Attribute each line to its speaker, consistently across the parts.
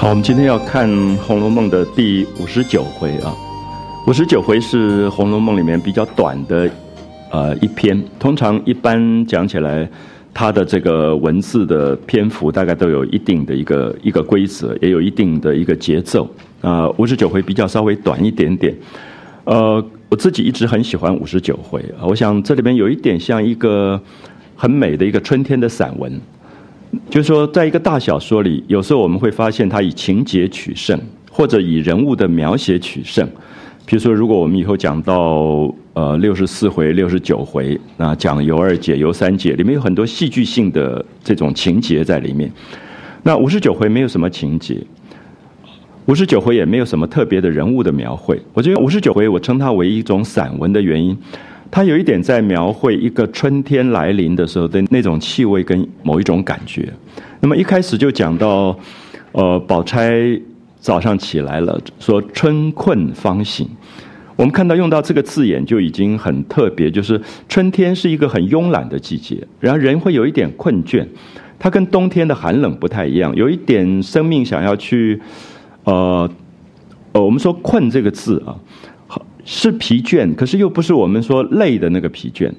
Speaker 1: 好，我们今天要看《红楼梦》的第五十九回啊。五十九回是《红楼梦》里面比较短的呃一篇，通常一般讲起来，它的这个文字的篇幅大概都有一定的一个一个规则，也有一定的一个节奏啊。五十九回比较稍微短一点点，呃，我自己一直很喜欢五十九回啊。我想这里面有一点像一个很美的一个春天的散文。就是说，在一个大小说里，有时候我们会发现它以情节取胜，或者以人物的描写取胜。比如说，如果我们以后讲到呃六十四回、六十九回，那讲尤二姐、尤三姐，里面有很多戏剧性的这种情节在里面。那五十九回没有什么情节，五十九回也没有什么特别的人物的描绘。我觉得五十九回我称它为一种散文的原因。他有一点在描绘一个春天来临的时候的那种气味跟某一种感觉。那么一开始就讲到，呃，宝钗早上起来了，说春困方醒。我们看到用到这个字眼就已经很特别，就是春天是一个很慵懒的季节，然后人会有一点困倦。它跟冬天的寒冷不太一样，有一点生命想要去，呃，呃，我们说困这个字啊。是疲倦，可是又不是我们说累的那个疲倦，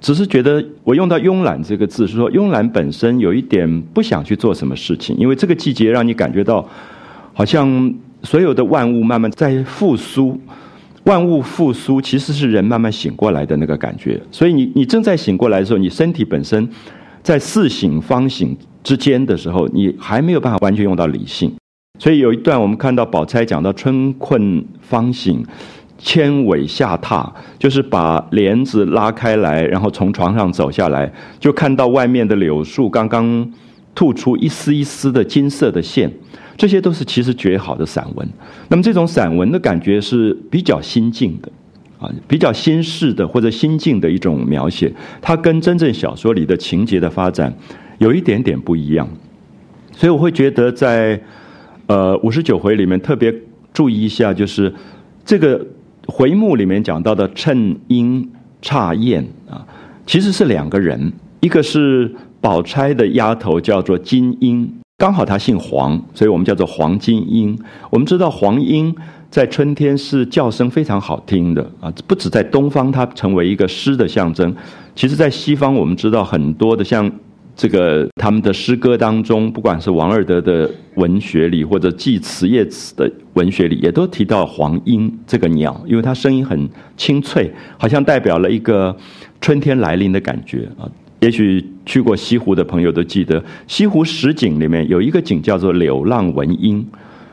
Speaker 1: 只是觉得我用到慵懒这个字，是说慵懒本身有一点不想去做什么事情，因为这个季节让你感觉到，好像所有的万物慢慢在复苏，万物复苏其实是人慢慢醒过来的那个感觉，所以你你正在醒过来的时候，你身体本身在似醒方醒之间的时候，你还没有办法完全用到理性，所以有一段我们看到宝钗讲到春困方醒。牵尾下榻，就是把帘子拉开来，然后从床上走下来，就看到外面的柳树刚刚吐出一丝一丝的金色的线，这些都是其实绝好的散文。那么这种散文的感觉是比较心境的，啊，比较心事的或者心境的一种描写，它跟真正小说里的情节的发展有一点点不一样。所以我会觉得在呃五十九回里面特别注意一下，就是这个。回目里面讲到的衬英差燕啊，其实是两个人，一个是宝钗的丫头叫做金英，刚好她姓黄，所以我们叫做黄金英。我们知道黄莺在春天是叫声非常好听的啊，不止在东方它成为一个诗的象征，其实在西方我们知道很多的像。这个他们的诗歌当中，不管是王尔德的文学里，或者祭词叶子的文学里，也都提到黄莺这个鸟，因为它声音很清脆，好像代表了一个春天来临的感觉啊。也许去过西湖的朋友都记得，西湖十景里面有一个景叫做“柳浪闻莺”，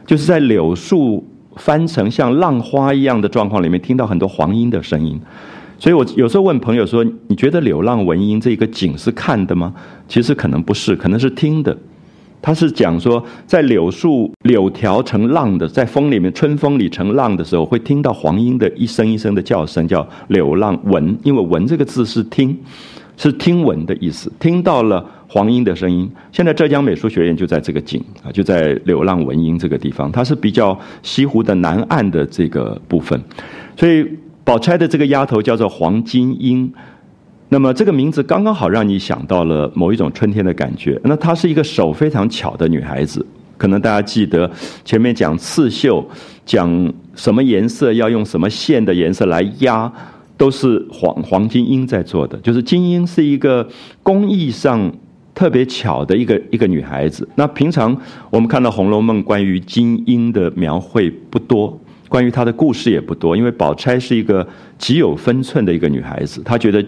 Speaker 1: 就是在柳树翻成像浪花一样的状况里面，听到很多黄莺的声音。所以我有时候问朋友说：“你觉得柳浪闻莺这个景是看的吗？”其实可能不是，可能是听的。他是讲说，在柳树柳条成浪的，在风里面，春风里成浪的时候，会听到黄莺的一声一声的叫声，叫柳浪闻。因为闻这个字是听，是听闻的意思，听到了黄莺的声音。现在浙江美术学院就在这个景啊，就在柳浪闻莺这个地方，它是比较西湖的南岸的这个部分，所以。宝钗的这个丫头叫做黄金英，那么这个名字刚刚好让你想到了某一种春天的感觉。那她是一个手非常巧的女孩子，可能大家记得前面讲刺绣，讲什么颜色要用什么线的颜色来压，都是黄黄金英在做的。就是金英是一个工艺上特别巧的一个一个女孩子。那平常我们看到《红楼梦》关于金英的描绘不多。关于她的故事也不多，因为宝钗是一个极有分寸的一个女孩子，她觉得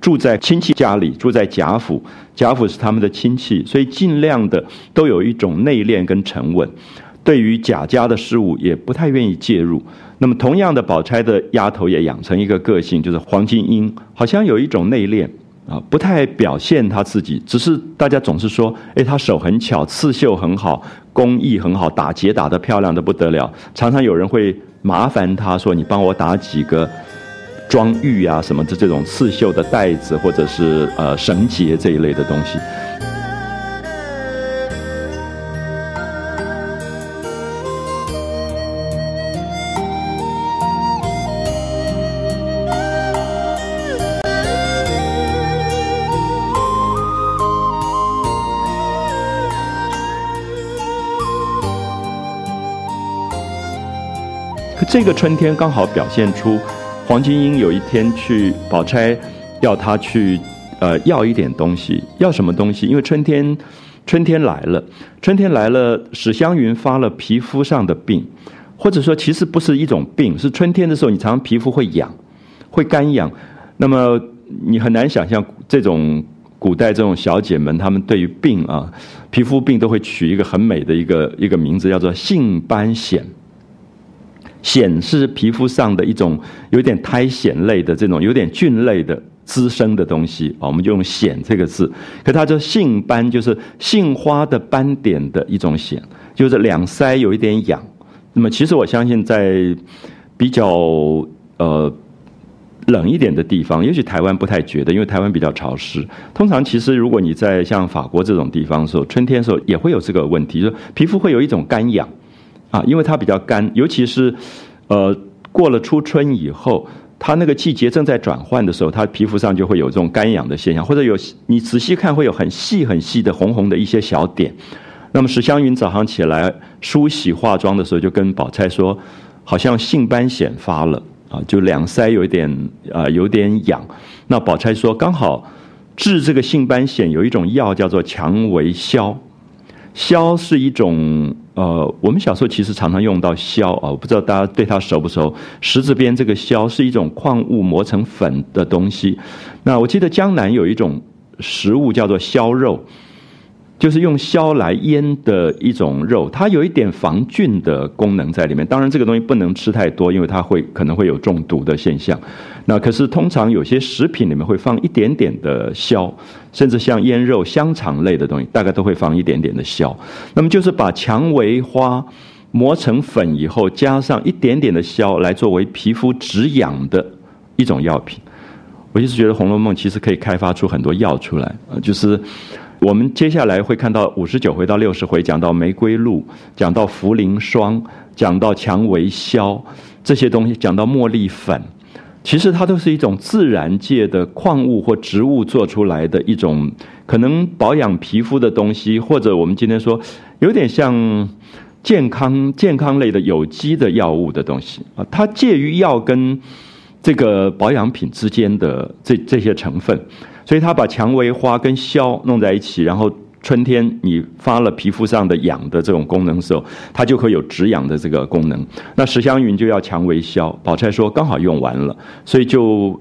Speaker 1: 住在亲戚家里，住在贾府，贾府是他们的亲戚，所以尽量的都有一种内敛跟沉稳，对于贾家的事务也不太愿意介入。那么，同样的，宝钗的丫头也养成一个个性，就是黄金英，好像有一种内敛。啊，不太表现他自己，只是大家总是说，哎，他手很巧，刺绣很好，工艺很好，打结打得漂亮的不得了。常常有人会麻烦他说，你帮我打几个装玉啊什么的这种刺绣的袋子，或者是呃绳结这一类的东西。这个春天刚好表现出黄金英有一天去宝钗要他去呃要一点东西，要什么东西？因为春天春天来了，春天来了，史湘云发了皮肤上的病，或者说其实不是一种病，是春天的时候你常常皮肤会痒，会干痒。那么你很难想象这种古代这种小姐们，她们对于病啊，皮肤病都会取一个很美的一个一个名字，叫做性斑癣。癣是皮肤上的一种有点苔藓类的这种有点菌类的滋生的东西啊，我们就用癣这个字。可它就杏斑，就是杏花的斑点的一种癣，就是两腮有一点痒。那么其实我相信在比较呃冷一点的地方，也许台湾不太觉得，因为台湾比较潮湿。通常其实如果你在像法国这种地方时候，春天时候也会有这个问题，就皮肤会有一种干痒。啊，因为它比较干，尤其是，呃，过了初春以后，它那个季节正在转换的时候，它皮肤上就会有这种干痒的现象，或者有你仔细看会有很细很细的红红的一些小点。那么史湘云早上起来梳洗化妆的时候，就跟宝钗说，好像性斑显发了啊，就两腮有点啊有点痒。那宝钗说，刚好治这个性斑癣有一种药叫做蔷薇消，消是一种。呃，我们小时候其实常常用到硝啊，我不知道大家对它熟不熟。石字边这个硝是一种矿物磨成粉的东西。那我记得江南有一种食物叫做硝肉。就是用硝来腌的一种肉，它有一点防菌的功能在里面。当然，这个东西不能吃太多，因为它会可能会有中毒的现象。那可是通常有些食品里面会放一点点的硝，甚至像腌肉、香肠类的东西，大概都会放一点点的硝。那么就是把蔷薇花磨成粉以后，加上一点点的硝，来作为皮肤止痒的一种药品。我一直觉得《红楼梦》其实可以开发出很多药出来呃，就是。我们接下来会看到五十九回到六十回，讲到玫瑰露，讲到茯苓霜，讲到蔷薇硝这些东西，讲到茉莉粉，其实它都是一种自然界的矿物或植物做出来的一种可能保养皮肤的东西，或者我们今天说有点像健康健康类的有机的药物的东西啊，它介于药跟这个保养品之间的这这些成分。所以他把蔷薇花跟硝弄在一起，然后春天你发了皮肤上的痒的这种功能时候，它就会有止痒的这个功能。那史湘云就要蔷薇硝，宝钗说刚好用完了，所以就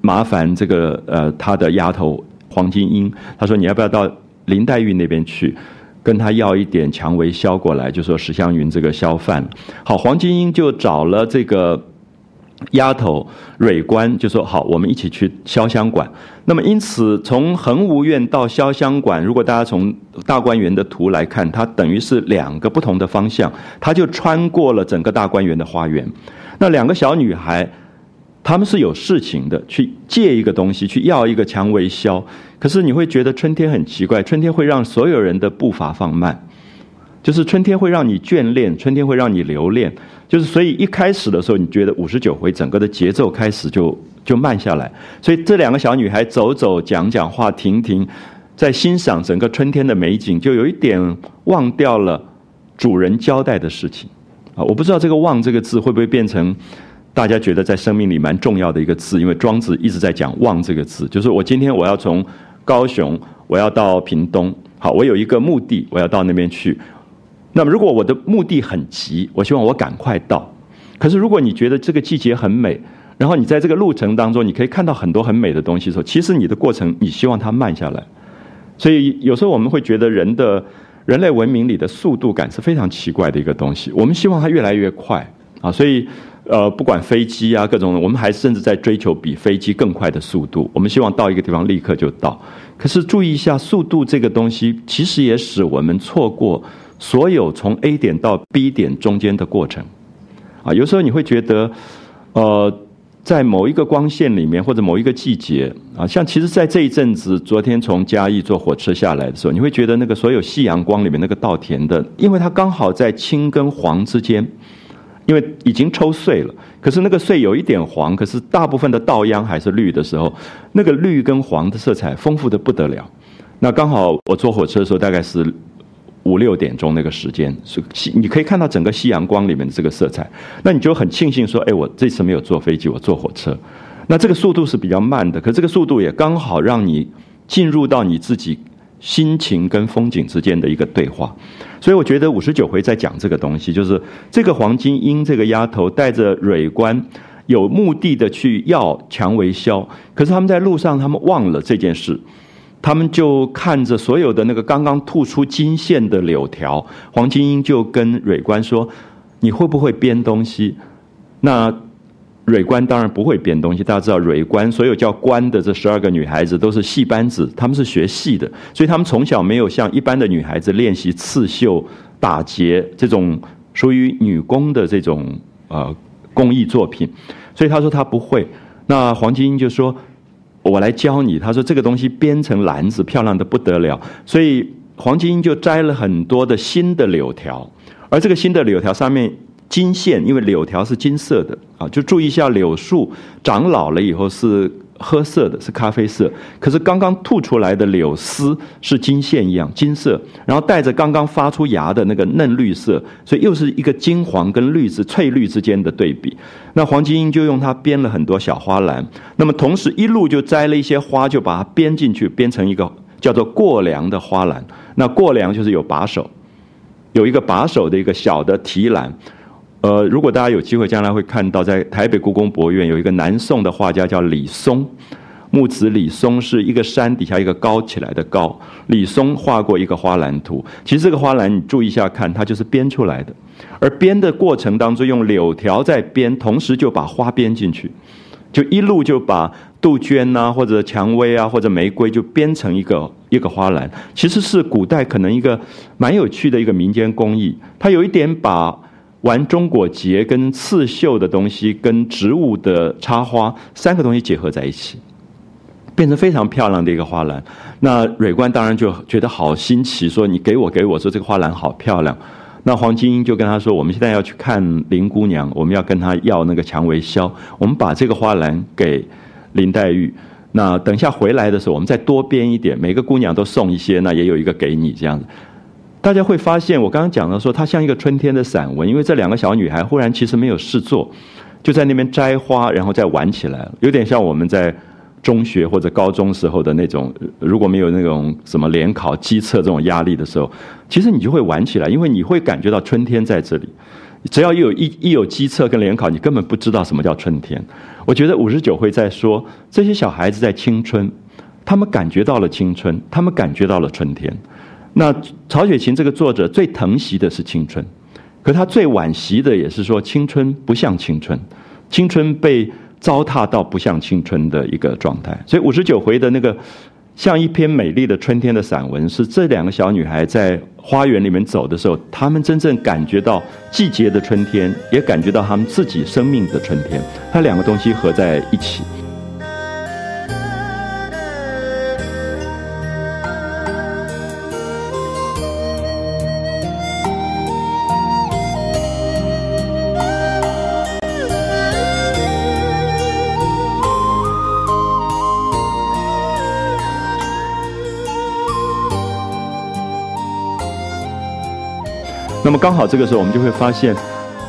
Speaker 1: 麻烦这个呃他的丫头黄金英，他说你要不要到林黛玉那边去，跟他要一点蔷薇硝过来，就说史湘云这个硝饭。好，黄金英就找了这个。丫头蕊官就说：“好，我们一起去潇湘馆。那么，因此从恒芜院到潇湘馆，如果大家从大观园的图来看，它等于是两个不同的方向，它就穿过了整个大观园的花园。那两个小女孩，她们是有事情的，去借一个东西，去要一个蔷薇消。可是你会觉得春天很奇怪，春天会让所有人的步伐放慢。”就是春天会让你眷恋，春天会让你留恋。就是所以一开始的时候，你觉得五十九回整个的节奏开始就就慢下来。所以这两个小女孩走走讲讲话停停，在欣赏整个春天的美景，就有一点忘掉了主人交代的事情啊！我不知道这个“忘”这个字会不会变成大家觉得在生命里蛮重要的一个字，因为庄子一直在讲“忘”这个字，就是我今天我要从高雄我要到屏东，好，我有一个目的，我要到那边去。那么，如果我的目的很急，我希望我赶快到。可是，如果你觉得这个季节很美，然后你在这个路程当中，你可以看到很多很美的东西的时候，其实你的过程，你希望它慢下来。所以，有时候我们会觉得人的人类文明里的速度感是非常奇怪的一个东西。我们希望它越来越快啊，所以呃，不管飞机啊各种，我们还甚至在追求比飞机更快的速度。我们希望到一个地方立刻就到。可是注意一下，速度这个东西，其实也使我们错过。所有从 A 点到 B 点中间的过程，啊，有时候你会觉得，呃，在某一个光线里面或者某一个季节，啊，像其实，在这一阵子，昨天从嘉义坐火车下来的时候，你会觉得那个所有夕阳光里面那个稻田的，因为它刚好在青跟黄之间，因为已经抽穗了，可是那个穗有一点黄，可是大部分的稻秧还是绿的时候，那个绿跟黄的色彩丰富的不得了。那刚好我坐火车的时候，大概是。五六点钟那个时间，是你可以看到整个夕阳光里面的这个色彩，那你就很庆幸说，哎，我这次没有坐飞机，我坐火车，那这个速度是比较慢的，可这个速度也刚好让你进入到你自己心情跟风景之间的一个对话，所以我觉得五十九回在讲这个东西，就是这个黄金英这个丫头带着蕊官。有目的的去要蔷薇消，可是他们在路上，他们忘了这件事，他们就看着所有的那个刚刚吐出金线的柳条，黄金英就跟蕊官说：“你会不会编东西？”那蕊官当然不会编东西，大家知道蕊官所有叫官的这十二个女孩子都是戏班子，她们是学戏的，所以她们从小没有像一般的女孩子练习刺绣、打结这种属于女工的这种呃。工艺作品，所以他说他不会。那黄金英就说：“我来教你。”他说这个东西编成篮子，漂亮的不得了。所以黄金英就摘了很多的新的柳条，而这个新的柳条上面金线，因为柳条是金色的啊，就注意一下柳树长老了以后是。褐色的是咖啡色，可是刚刚吐出来的柳丝是金线一样金色，然后带着刚刚发出芽的那个嫩绿色，所以又是一个金黄跟绿是翠绿之间的对比。那黄金英就用它编了很多小花篮，那么同时一路就摘了一些花，就把它编进去，编成一个叫做过梁的花篮。那过梁就是有把手，有一个把手的一个小的提篮。呃，如果大家有机会，将来会看到，在台北故宫博物院有一个南宋的画家叫李松，木子李松是一个山底下一个高起来的高，李松画过一个花篮图。其实这个花篮你注意一下看，它就是编出来的，而编的过程当中用柳条在编，同时就把花编进去，就一路就把杜鹃呐，或者蔷薇啊，或者玫瑰就编成一个一个花篮。其实是古代可能一个蛮有趣的一个民间工艺，它有一点把。玩中国结跟刺绣的东西跟植物的插花三个东西结合在一起，变成非常漂亮的一个花篮。那蕊官当然就觉得好新奇，说你给我给我说这个花篮好漂亮。那黄金英就跟他说，我们现在要去看林姑娘，我们要跟她要那个蔷薇销，我们把这个花篮给林黛玉。那等下回来的时候，我们再多编一点，每个姑娘都送一些，那也有一个给你这样子。大家会发现，我刚刚讲的说，它像一个春天的散文，因为这两个小女孩忽然其实没有事做，就在那边摘花，然后再玩起来了，有点像我们在中学或者高中时候的那种，如果没有那种什么联考、机测这种压力的时候，其实你就会玩起来，因为你会感觉到春天在这里。只要一有一一有机测跟联考，你根本不知道什么叫春天。我觉得五十九会在说，这些小孩子在青春，他们感觉到了青春，他们感觉到了春天。那曹雪芹这个作者最疼惜的是青春，可他最惋惜的也是说青春不像青春，青春被糟蹋到不像青春的一个状态。所以五十九回的那个像一篇美丽的春天的散文，是这两个小女孩在花园里面走的时候，她们真正感觉到季节的春天，也感觉到她们自己生命的春天。它两个东西合在一起。那么刚好这个时候，我们就会发现，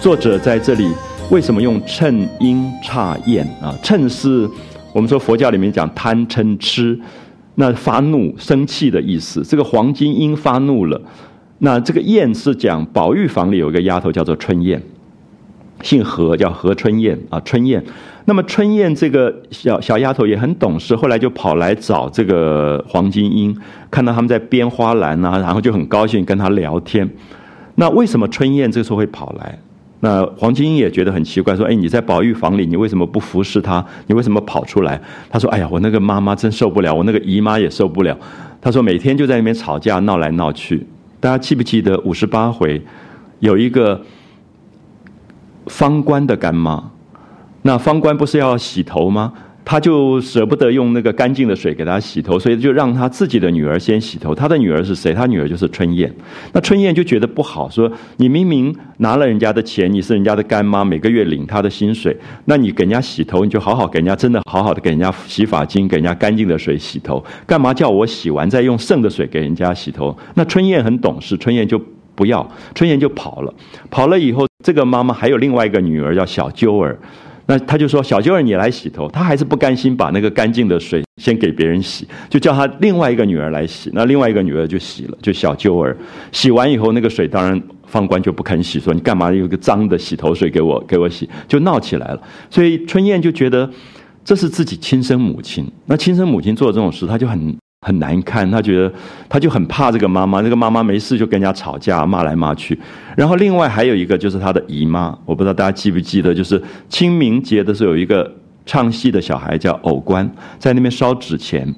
Speaker 1: 作者在这里为什么用趁阴差厌啊？趁是我们说佛教里面讲贪嗔痴，那发怒生气的意思。这个黄金英发怒了，那这个燕是讲宝玉房里有一个丫头叫做春燕，姓何叫何春燕啊，春燕。那么春燕这个小小丫头也很懂事，后来就跑来找这个黄金英，看到他们在编花篮啊，然后就很高兴跟他聊天。那为什么春燕这时候会跑来？那黄金英也觉得很奇怪，说：“哎，你在宝玉房里，你为什么不服侍他？你为什么跑出来？”他说：“哎呀，我那个妈妈真受不了，我那个姨妈也受不了。”他说：“每天就在那边吵架，闹来闹去。”大家记不记得五十八回有一个方官的干妈？那方官不是要洗头吗？他就舍不得用那个干净的水给他洗头，所以就让他自己的女儿先洗头。他的女儿是谁？他女儿就是春燕。那春燕就觉得不好，说你明明拿了人家的钱，你是人家的干妈，每个月领他的薪水，那你给人家洗头，你就好好给人家，真的好好的给人家洗发精，给人家干净的水洗头，干嘛叫我洗完再用剩的水给人家洗头？那春燕很懂事，春燕就不要，春燕就跑了。跑了以后，这个妈妈还有另外一个女儿叫小鸠儿。那他就说：“小舅儿，你来洗头。”他还是不甘心把那个干净的水先给别人洗，就叫他另外一个女儿来洗。那另外一个女儿就洗了，就小舅儿洗完以后，那个水当然方官就不肯洗，说：“你干嘛有个脏的洗头水给我给我洗？”就闹起来了。所以春燕就觉得这是自己亲生母亲，那亲生母亲做这种事，他就很。很难看，他觉得他就很怕这个妈妈，这个妈妈没事就跟人家吵架，骂来骂去。然后另外还有一个就是他的姨妈，我不知道大家记不记得，就是清明节的时候有一个唱戏的小孩叫偶官，在那边烧纸钱，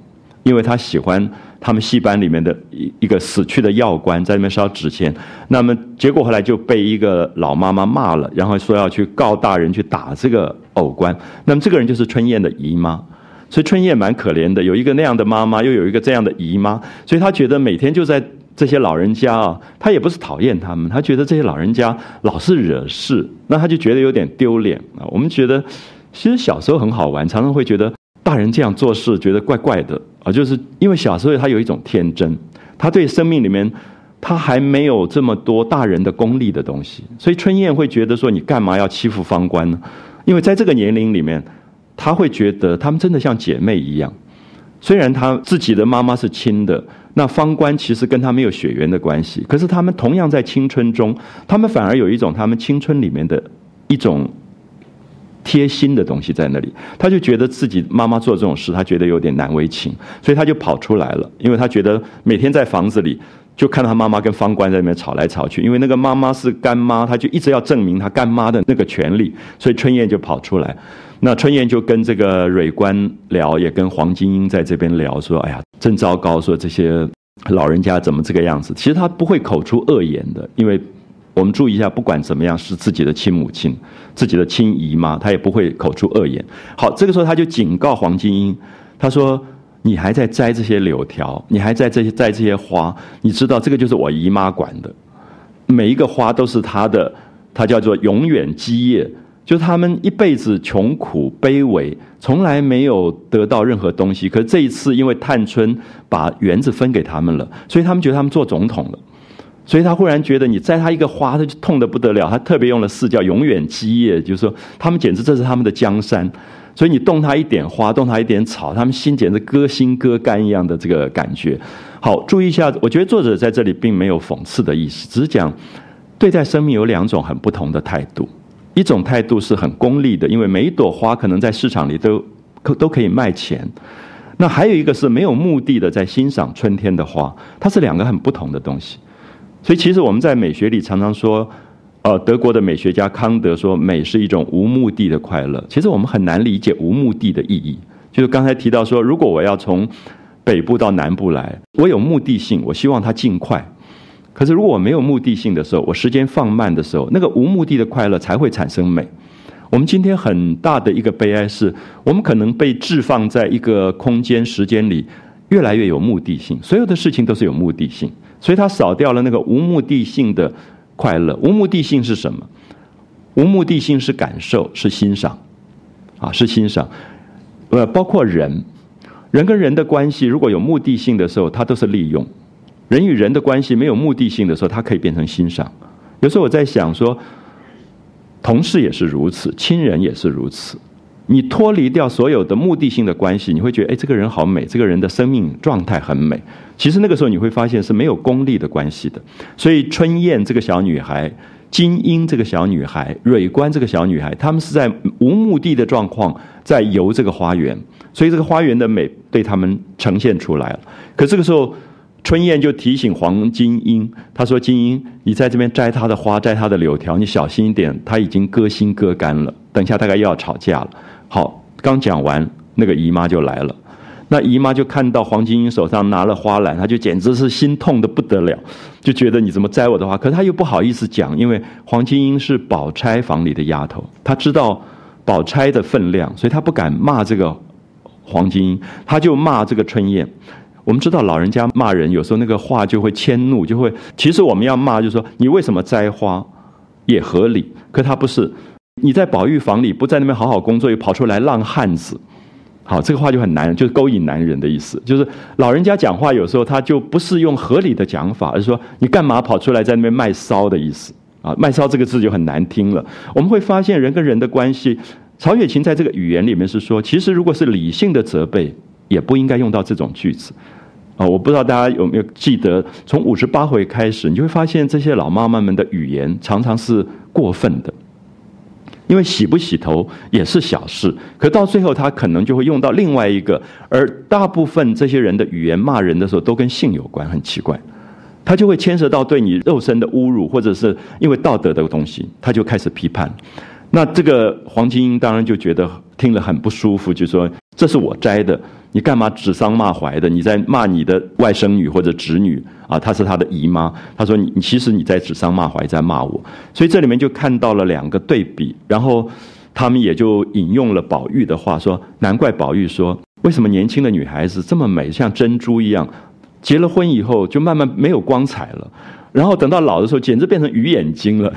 Speaker 1: 因为他喜欢他们戏班里面的一一个死去的药官，在那边烧纸钱。那么结果后来就被一个老妈妈骂了，然后说要去告大人去打这个偶官。那么这个人就是春燕的姨妈。所以春燕蛮可怜的，有一个那样的妈妈，又有一个这样的姨妈，所以她觉得每天就在这些老人家啊，她也不是讨厌他们，她觉得这些老人家老是惹事，那她就觉得有点丢脸啊。我们觉得其实小时候很好玩，常常会觉得大人这样做事觉得怪怪的啊，就是因为小时候他有一种天真，他对生命里面他还没有这么多大人的功利的东西，所以春燕会觉得说你干嘛要欺负方官呢？因为在这个年龄里面。他会觉得他们真的像姐妹一样，虽然他自己的妈妈是亲的，那方官其实跟他没有血缘的关系，可是他们同样在青春中，他们反而有一种他们青春里面的一种贴心的东西在那里。他就觉得自己妈妈做这种事，他觉得有点难为情，所以他就跑出来了，因为他觉得每天在房子里就看到他妈妈跟方官在那边吵来吵去，因为那个妈妈是干妈，他就一直要证明他干妈的那个权利，所以春燕就跑出来。那春燕就跟这个蕊官聊，也跟黄金英在这边聊，说：“哎呀，真糟糕！说这些老人家怎么这个样子？其实他不会口出恶言的，因为我们注意一下，不管怎么样，是自己的亲母亲、自己的亲姨妈，他也不会口出恶言。好，这个时候他就警告黄金英，他说：‘你还在摘这些柳条，你还在这些摘这些花，你知道这个就是我姨妈管的，每一个花都是她的，她叫做永远基业。’就他们一辈子穷苦卑微，从来没有得到任何东西。可是这一次，因为探春把园子分给他们了，所以他们觉得他们做总统了。所以他忽然觉得，你摘他一个花，他就痛得不得了。他特别用了四叫“永远基业”，就是说他们简直这是他们的江山。所以你动他一点花，动他一点草，他们心简直割心割肝一样的这个感觉。好，注意一下，我觉得作者在这里并没有讽刺的意思，只是讲对待生命有两种很不同的态度。一种态度是很功利的，因为每一朵花可能在市场里都可都可以卖钱。那还有一个是没有目的的在欣赏春天的花，它是两个很不同的东西。所以其实我们在美学里常常说，呃，德国的美学家康德说美是一种无目的的快乐。其实我们很难理解无目的的意义。就是刚才提到说，如果我要从北部到南部来，我有目的性，我希望它尽快。可是，如果我没有目的性的时候，我时间放慢的时候，那个无目的的快乐才会产生美。我们今天很大的一个悲哀是，我们可能被置放在一个空间、时间里，越来越有目的性，所有的事情都是有目的性，所以它少掉了那个无目的性的快乐。无目的性是什么？无目的性是感受，是欣赏，啊，是欣赏。呃，包括人，人跟人的关系，如果有目的性的时候，它都是利用。人与人的关系没有目的性的时候，它可以变成欣赏。有时候我在想说，同事也是如此，亲人也是如此。你脱离掉所有的目的性的关系，你会觉得，哎，这个人好美，这个人的生命状态很美。其实那个时候你会发现是没有功利的关系的。所以春燕这个小女孩，金英这个小女孩，蕊官这个小女孩，她们是在无目的的状况在游这个花园，所以这个花园的美对他们呈现出来了。可这个时候。春燕就提醒黄金英，他说：“金英，你在这边摘他的花，摘他的柳条，你小心一点，他已经割心割肝了。等一下大概又要吵架了。”好，刚讲完，那个姨妈就来了。那姨妈就看到黄金英手上拿了花篮，她就简直是心痛的不得了，就觉得你怎么摘我的花？可是她又不好意思讲，因为黄金英是宝钗房里的丫头，她知道宝钗的分量，所以她不敢骂这个黄金英，她就骂这个春燕。我们知道老人家骂人，有时候那个话就会迁怒，就会。其实我们要骂，就是说你为什么摘花，也合理。可他不是，你在保育房里不在那边好好工作，又跑出来浪汉子。好，这个话就很难，就是勾引男人的意思。就是老人家讲话有时候他就不是用合理的讲法，而是说你干嘛跑出来在那边卖骚的意思啊？卖骚这个字就很难听了。我们会发现人跟人的关系，曹雪芹在这个语言里面是说，其实如果是理性的责备，也不应该用到这种句子。啊，我不知道大家有没有记得，从五十八回开始，你就会发现这些老妈妈们的语言常常是过分的。因为洗不洗头也是小事，可到最后他可能就会用到另外一个，而大部分这些人的语言骂人的时候都跟性有关，很奇怪，他就会牵涉到对你肉身的侮辱，或者是因为道德的东西，他就开始批判。那这个黄金英当然就觉得听了很不舒服，就说这是我摘的。你干嘛指桑骂槐的？你在骂你的外甥女或者侄女啊？她是她的姨妈。他说你，其实你在指桑骂槐，在骂我。所以这里面就看到了两个对比，然后他们也就引用了宝玉的话，说难怪宝玉说，为什么年轻的女孩子这么美，像珍珠一样，结了婚以后就慢慢没有光彩了，然后等到老的时候，简直变成鱼眼睛了。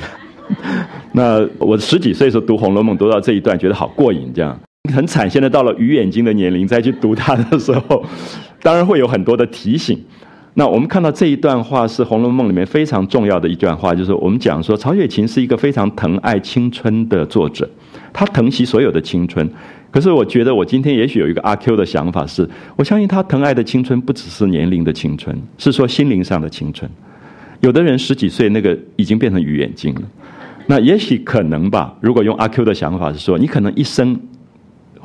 Speaker 1: 那我十几岁的时候读《红楼梦》，读到这一段，觉得好过瘾，这样。很惨，现在到了鱼眼睛的年龄再去读它的时候，当然会有很多的提醒。那我们看到这一段话是《红楼梦》里面非常重要的一段话，就是我们讲说曹雪芹是一个非常疼爱青春的作者，他疼惜所有的青春。可是我觉得我今天也许有一个阿 Q 的想法是，我相信他疼爱的青春不只是年龄的青春，是说心灵上的青春。有的人十几岁那个已经变成鱼眼睛了，那也许可能吧。如果用阿 Q 的想法是说，你可能一生。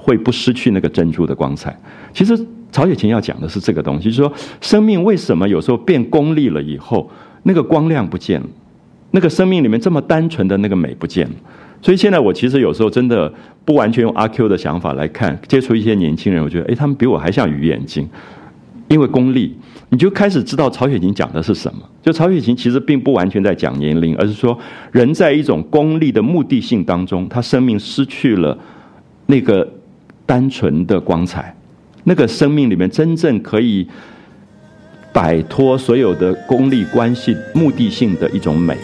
Speaker 1: 会不失去那个珍珠的光彩。其实曹雪芹要讲的是这个东西，就是说生命为什么有时候变功利了以后，那个光亮不见了，那个生命里面这么单纯的那个美不见了。所以现在我其实有时候真的不完全用阿 Q 的想法来看，接触一些年轻人，我觉得哎，他们比我还像鱼眼睛，因为功利，你就开始知道曹雪芹讲的是什么。就曹雪芹其实并不完全在讲年龄，而是说人在一种功利的目的性当中，他生命失去了那个。单纯的光彩，那个生命里面真正可以摆脱所有的功利关系、目的性的一种美，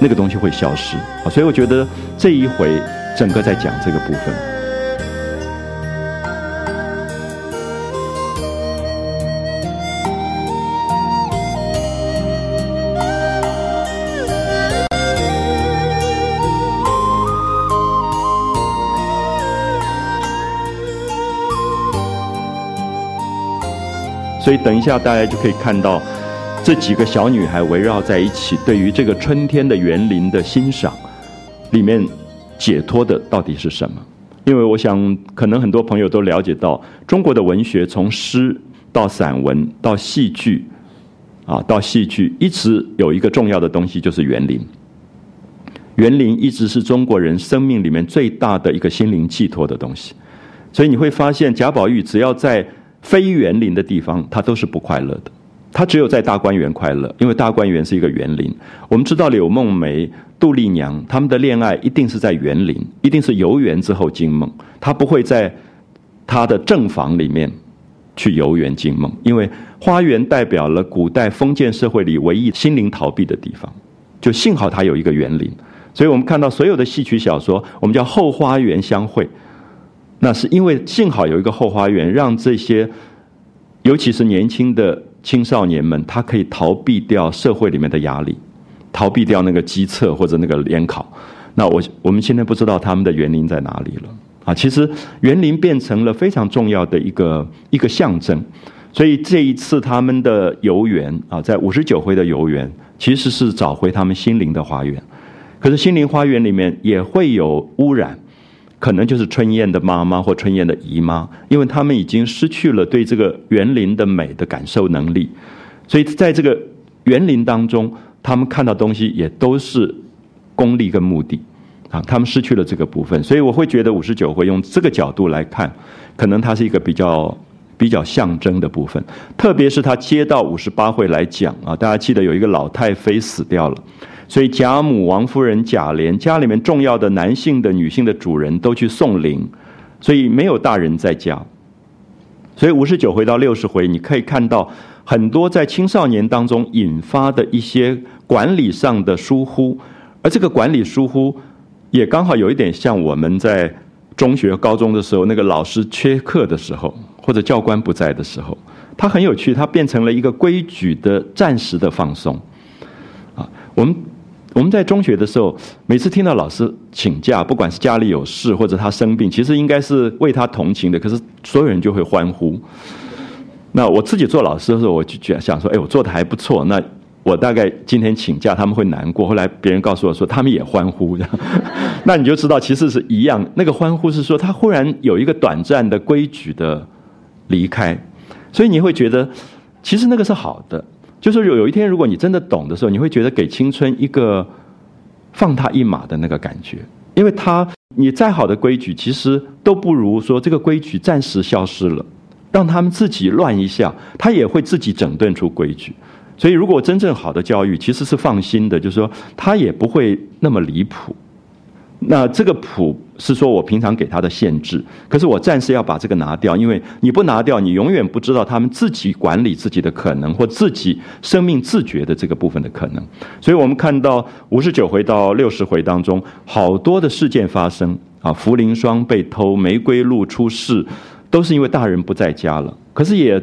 Speaker 1: 那个东西会消失！所以我觉得这一回整个在讲这个部分。所以等一下，大家就可以看到这几个小女孩围绕在一起，对于这个春天的园林的欣赏，里面解脱的到底是什么？因为我想，可能很多朋友都了解到，中国的文学从诗到散文到戏剧，啊，到戏剧一直有一个重要的东西，就是园林。园林一直是中国人生命里面最大的一个心灵寄托的东西。所以你会发现，贾宝玉只要在非园林的地方，他都是不快乐的。他只有在大观园快乐，因为大观园是一个园林。我们知道柳梦梅、杜丽娘他们的恋爱一定是在园林，一定是游园之后惊梦。他不会在他的正房里面去游园惊梦，因为花园代表了古代封建社会里唯一心灵逃避的地方。就幸好他有一个园林，所以我们看到所有的戏曲小说，我们叫后花园相会。那是因为幸好有一个后花园，让这些，尤其是年轻的青少年们，他可以逃避掉社会里面的压力，逃避掉那个机测或者那个联考。那我我们现在不知道他们的园林在哪里了啊！其实园林变成了非常重要的一个一个象征，所以这一次他们的游园啊，在五十九回的游园，其实是找回他们心灵的花园。可是心灵花园里面也会有污染。可能就是春燕的妈妈或春燕的姨妈，因为他们已经失去了对这个园林的美的感受能力，所以在这个园林当中，他们看到东西也都是功利跟目的啊，他们失去了这个部分，所以我会觉得五十九回用这个角度来看，可能它是一个比较比较象征的部分，特别是他接到五十八回来讲啊，大家记得有一个老太妃死掉了。所以贾母、王夫人、贾琏家里面重要的男性的、女性的主人都去送灵，所以没有大人在家。所以五十九回到六十回，你可以看到很多在青少年当中引发的一些管理上的疏忽，而这个管理疏忽也刚好有一点像我们在中学、高中的时候，那个老师缺课的时候，或者教官不在的时候，它很有趣，它变成了一个规矩的暂时的放松。啊，我们。我们在中学的时候，每次听到老师请假，不管是家里有事或者他生病，其实应该是为他同情的，可是所有人就会欢呼。那我自己做老师的时候，我就觉想说，哎，我做的还不错。那我大概今天请假，他们会难过。后来别人告诉我说，他们也欢呼。那你就知道，其实是一样。那个欢呼是说，他忽然有一个短暂的规矩的离开，所以你会觉得，其实那个是好的。就是有有一天，如果你真的懂的时候，你会觉得给青春一个放他一马的那个感觉，因为他你再好的规矩，其实都不如说这个规矩暂时消失了，让他们自己乱一下，他也会自己整顿出规矩。所以，如果真正好的教育，其实是放心的，就是说他也不会那么离谱。那这个谱是说我平常给他的限制，可是我暂时要把这个拿掉，因为你不拿掉，你永远不知道他们自己管理自己的可能，或自己生命自觉的这个部分的可能。所以我们看到五十九回到六十回当中，好多的事件发生啊，茯苓霜被偷，玫瑰露出事，都是因为大人不在家了。可是也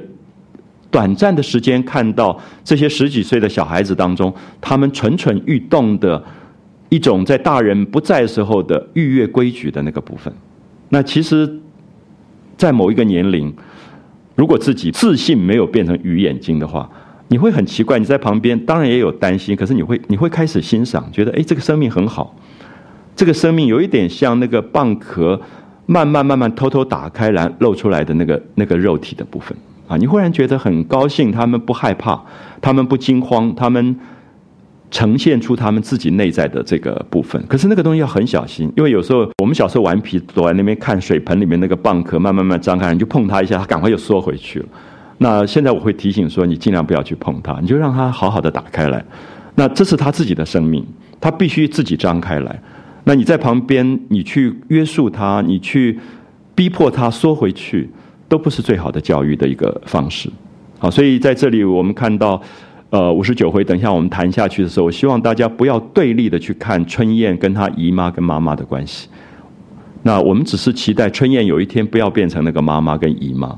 Speaker 1: 短暂的时间看到这些十几岁的小孩子当中，他们蠢蠢欲动的。一种在大人不在时候的逾越规矩的那个部分，那其实，在某一个年龄，如果自己自信没有变成鱼眼睛的话，你会很奇怪。你在旁边当然也有担心，可是你会你会开始欣赏，觉得哎，这个生命很好，这个生命有一点像那个蚌壳慢慢慢慢偷偷打开来露出来的那个那个肉体的部分啊，你忽然觉得很高兴，他们不害怕，他们不惊慌，他们。呈现出他们自己内在的这个部分，可是那个东西要很小心，因为有时候我们小时候顽皮，躲在那边看水盆里面那个蚌壳慢慢慢张开，你就碰它一下，它赶快又缩回去了。那现在我会提醒说，你尽量不要去碰它，你就让它好好的打开来。那这是他自己的生命，他必须自己张开来。那你在旁边，你去约束他，你去逼迫他缩回去，都不是最好的教育的一个方式。好，所以在这里我们看到。呃，五十九回，等一下我们谈下去的时候，我希望大家不要对立的去看春燕跟她姨妈跟妈妈的关系。那我们只是期待春燕有一天不要变成那个妈妈跟姨妈，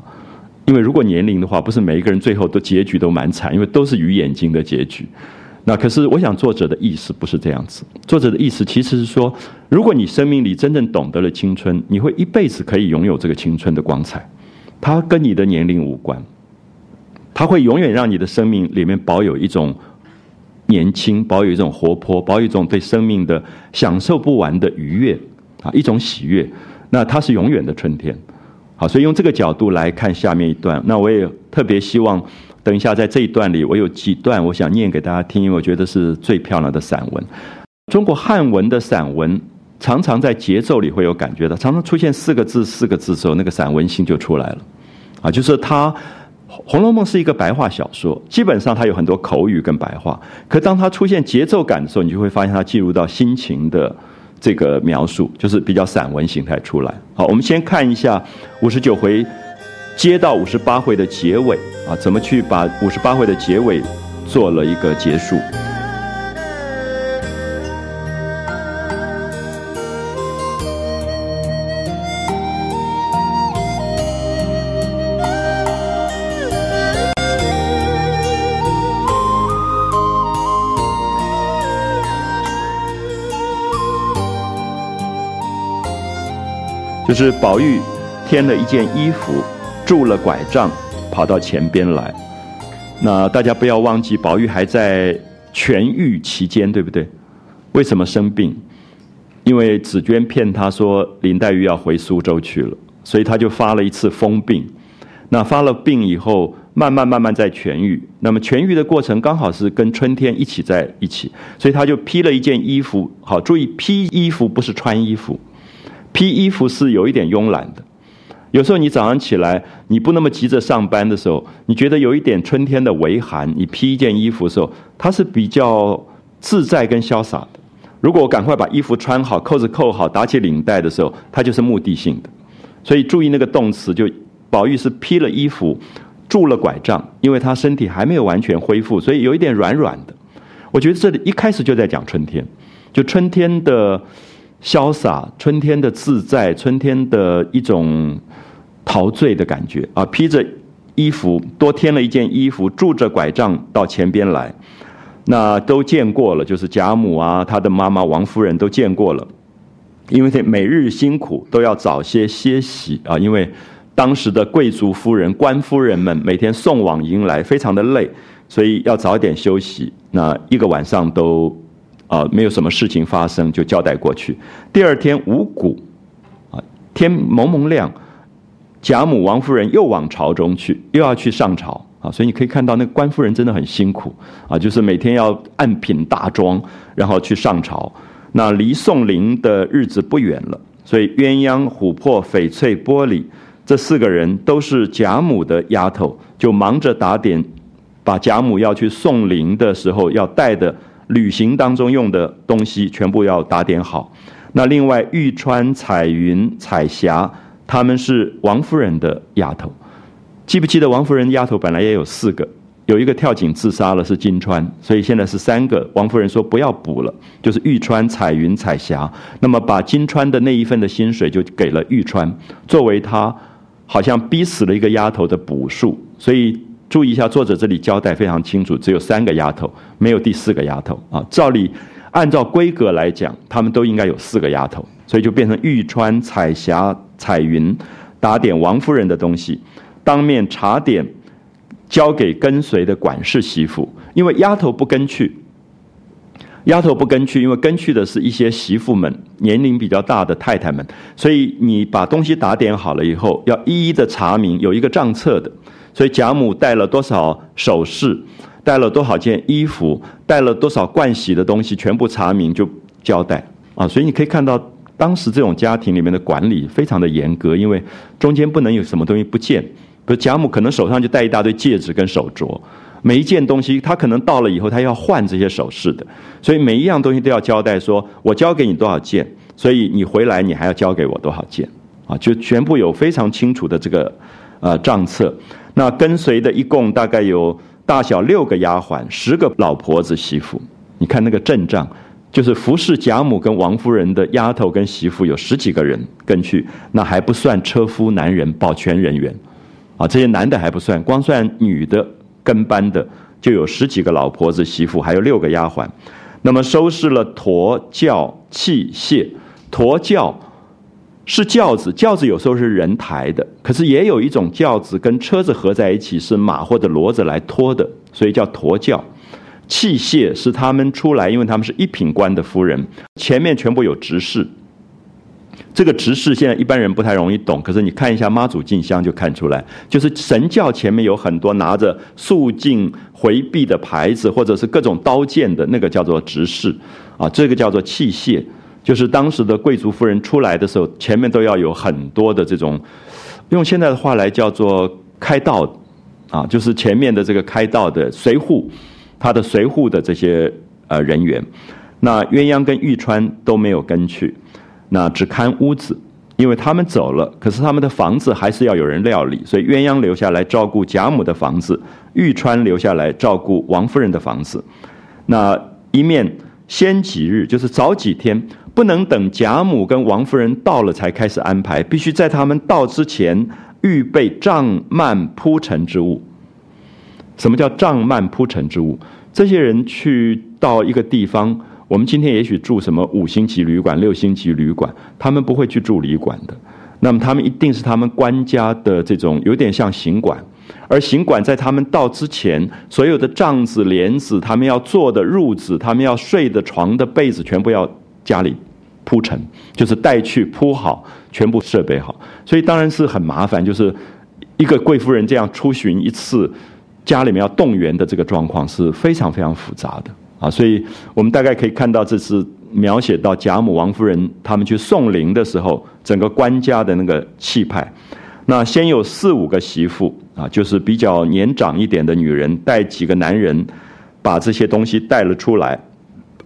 Speaker 1: 因为如果年龄的话，不是每一个人最后都结局都蛮惨，因为都是鱼眼睛的结局。那可是我想作者的意思不是这样子，作者的意思其实是说，如果你生命里真正懂得了青春，你会一辈子可以拥有这个青春的光彩，它跟你的年龄无关。它会永远让你的生命里面保有一种年轻，保有一种活泼，保有一种对生命的享受不完的愉悦啊，一种喜悦。那它是永远的春天。好，所以用这个角度来看下面一段。那我也特别希望，等一下在这一段里，我有几段我想念给大家听，因为我觉得是最漂亮的散文。中国汉文的散文常常在节奏里会有感觉的，常常出现四个字、四个字之后，那个散文性就出来了。啊，就是它。《红楼梦》是一个白话小说，基本上它有很多口语跟白话。可当它出现节奏感的时候，你就会发现它进入到心情的这个描述，就是比较散文形态出来。好，我们先看一下五十九回接到五十八回的结尾啊，怎么去把五十八回的结尾做了一个结束。就是宝玉添了一件衣服，拄了拐杖，跑到前边来。那大家不要忘记，宝玉还在痊愈期间，对不对？为什么生病？因为紫娟骗他说林黛玉要回苏州去了，所以他就发了一次疯病。那发了病以后，慢慢慢慢在痊愈。那么痊愈的过程刚好是跟春天一起在一起，所以他就披了一件衣服。好，注意披衣服不是穿衣服。披衣服是有一点慵懒的，有时候你早上起来，你不那么急着上班的时候，你觉得有一点春天的微寒，你披一件衣服的时候，它是比较自在跟潇洒的。如果我赶快把衣服穿好，扣子扣好，打起领带的时候，它就是目的性的。所以注意那个动词，就宝玉是披了衣服，拄了拐杖，因为他身体还没有完全恢复，所以有一点软软的。我觉得这里一开始就在讲春天，就春天的潇洒，春天的自在，春天的一种陶醉的感觉啊！披着衣服，多添了一件衣服，拄着拐杖到前边来，那都见过了，就是贾母啊，她的妈妈王夫人都见过了，因为每日辛苦，都要早些歇息啊，因为当时的贵族夫人、官夫人们每天送往迎来，非常的累。所以要早点休息，那一个晚上都，啊，没有什么事情发生，就交代过去。第二天五谷，啊，天蒙蒙亮，贾母、王夫人又往朝中去，又要去上朝啊。所以你可以看到，那官夫人真的很辛苦啊，就是每天要按品大妆，然后去上朝。那离宋陵的日子不远了，所以鸳鸯、琥珀、翡翠、玻璃这四个人都是贾母的丫头，就忙着打点。把贾母要去送灵的时候要带的旅行当中用的东西全部要打点好。那另外玉川、彩云、彩霞，他们是王夫人的丫头。记不记得王夫人丫头本来也有四个，有一个跳井自杀了，是金钏，所以现在是三个。王夫人说不要补了，就是玉川、彩云、彩霞。那么把金钏的那一份的薪水就给了玉川，作为她好像逼死了一个丫头的补数，所以。注意一下，作者这里交代非常清楚，只有三个丫头，没有第四个丫头啊。照理，按照规格来讲，他们都应该有四个丫头，所以就变成玉川、彩霞、彩云打点王夫人的东西，当面查点交给跟随的管事媳妇，因为丫头不跟去，丫头不跟去，因为跟去的是一些媳妇们，年龄比较大的太太们，所以你把东西打点好了以后，要一一的查明，有一个账册的。所以贾母带了多少首饰，带了多少件衣服，带了多少盥洗的东西，全部查明就交代啊。所以你可以看到，当时这种家庭里面的管理非常的严格，因为中间不能有什么东西不见。比如贾母可能手上就带一大堆戒指跟手镯，每一件东西她可能到了以后，她要换这些首饰的，所以每一样东西都要交代，说我交给你多少件，所以你回来你还要交给我多少件啊，就全部有非常清楚的这个呃账册。那跟随的一共大概有大小六个丫鬟，十个老婆子媳妇。你看那个阵仗，就是服侍贾母跟王夫人的丫头跟媳妇有十几个人跟去，那还不算车夫、男人、保全人员，啊，这些男的还不算，光算女的跟班的就有十几个老婆子媳妇，还有六个丫鬟。那么收拾了驼轿器械，驼轿。是轿子，轿子有时候是人抬的，可是也有一种轿子跟车子合在一起，是马或者骡子来拖的，所以叫驮轿。器械是他们出来，因为他们是一品官的夫人，前面全部有执事。这个执事现在一般人不太容易懂，可是你看一下妈祖进香就看出来，就是神轿前面有很多拿着肃静回避的牌子，或者是各种刀剑的那个叫做执事，啊，这个叫做器械。就是当时的贵族夫人出来的时候，前面都要有很多的这种，用现在的话来叫做开道，啊，就是前面的这个开道的随护，他的随护的这些呃人员。那鸳鸯跟玉川都没有跟去，那只看屋子，因为他们走了，可是他们的房子还是要有人料理，所以鸳鸯留下来照顾贾母的房子，玉川留下来照顾王夫人的房子。那一面先几日，就是早几天。不能等贾母跟王夫人到了才开始安排，必须在他们到之前预备帐幔铺陈之物。什么叫帐幔铺陈之物？这些人去到一个地方，我们今天也许住什么五星级旅馆、六星级旅馆，他们不会去住旅馆的。那么他们一定是他们官家的这种，有点像行馆。而行管在他们到之前，所有的帐子、帘子，他们要坐的褥子，他们要睡的床的被子，全部要。家里铺成，就是带去铺好，全部设备好，所以当然是很麻烦。就是一个贵夫人这样出巡一次，家里面要动员的这个状况是非常非常复杂的啊。所以我们大概可以看到，这次描写到贾母、王夫人他们去送灵的时候，整个官家的那个气派。那先有四五个媳妇啊，就是比较年长一点的女人，带几个男人，把这些东西带了出来。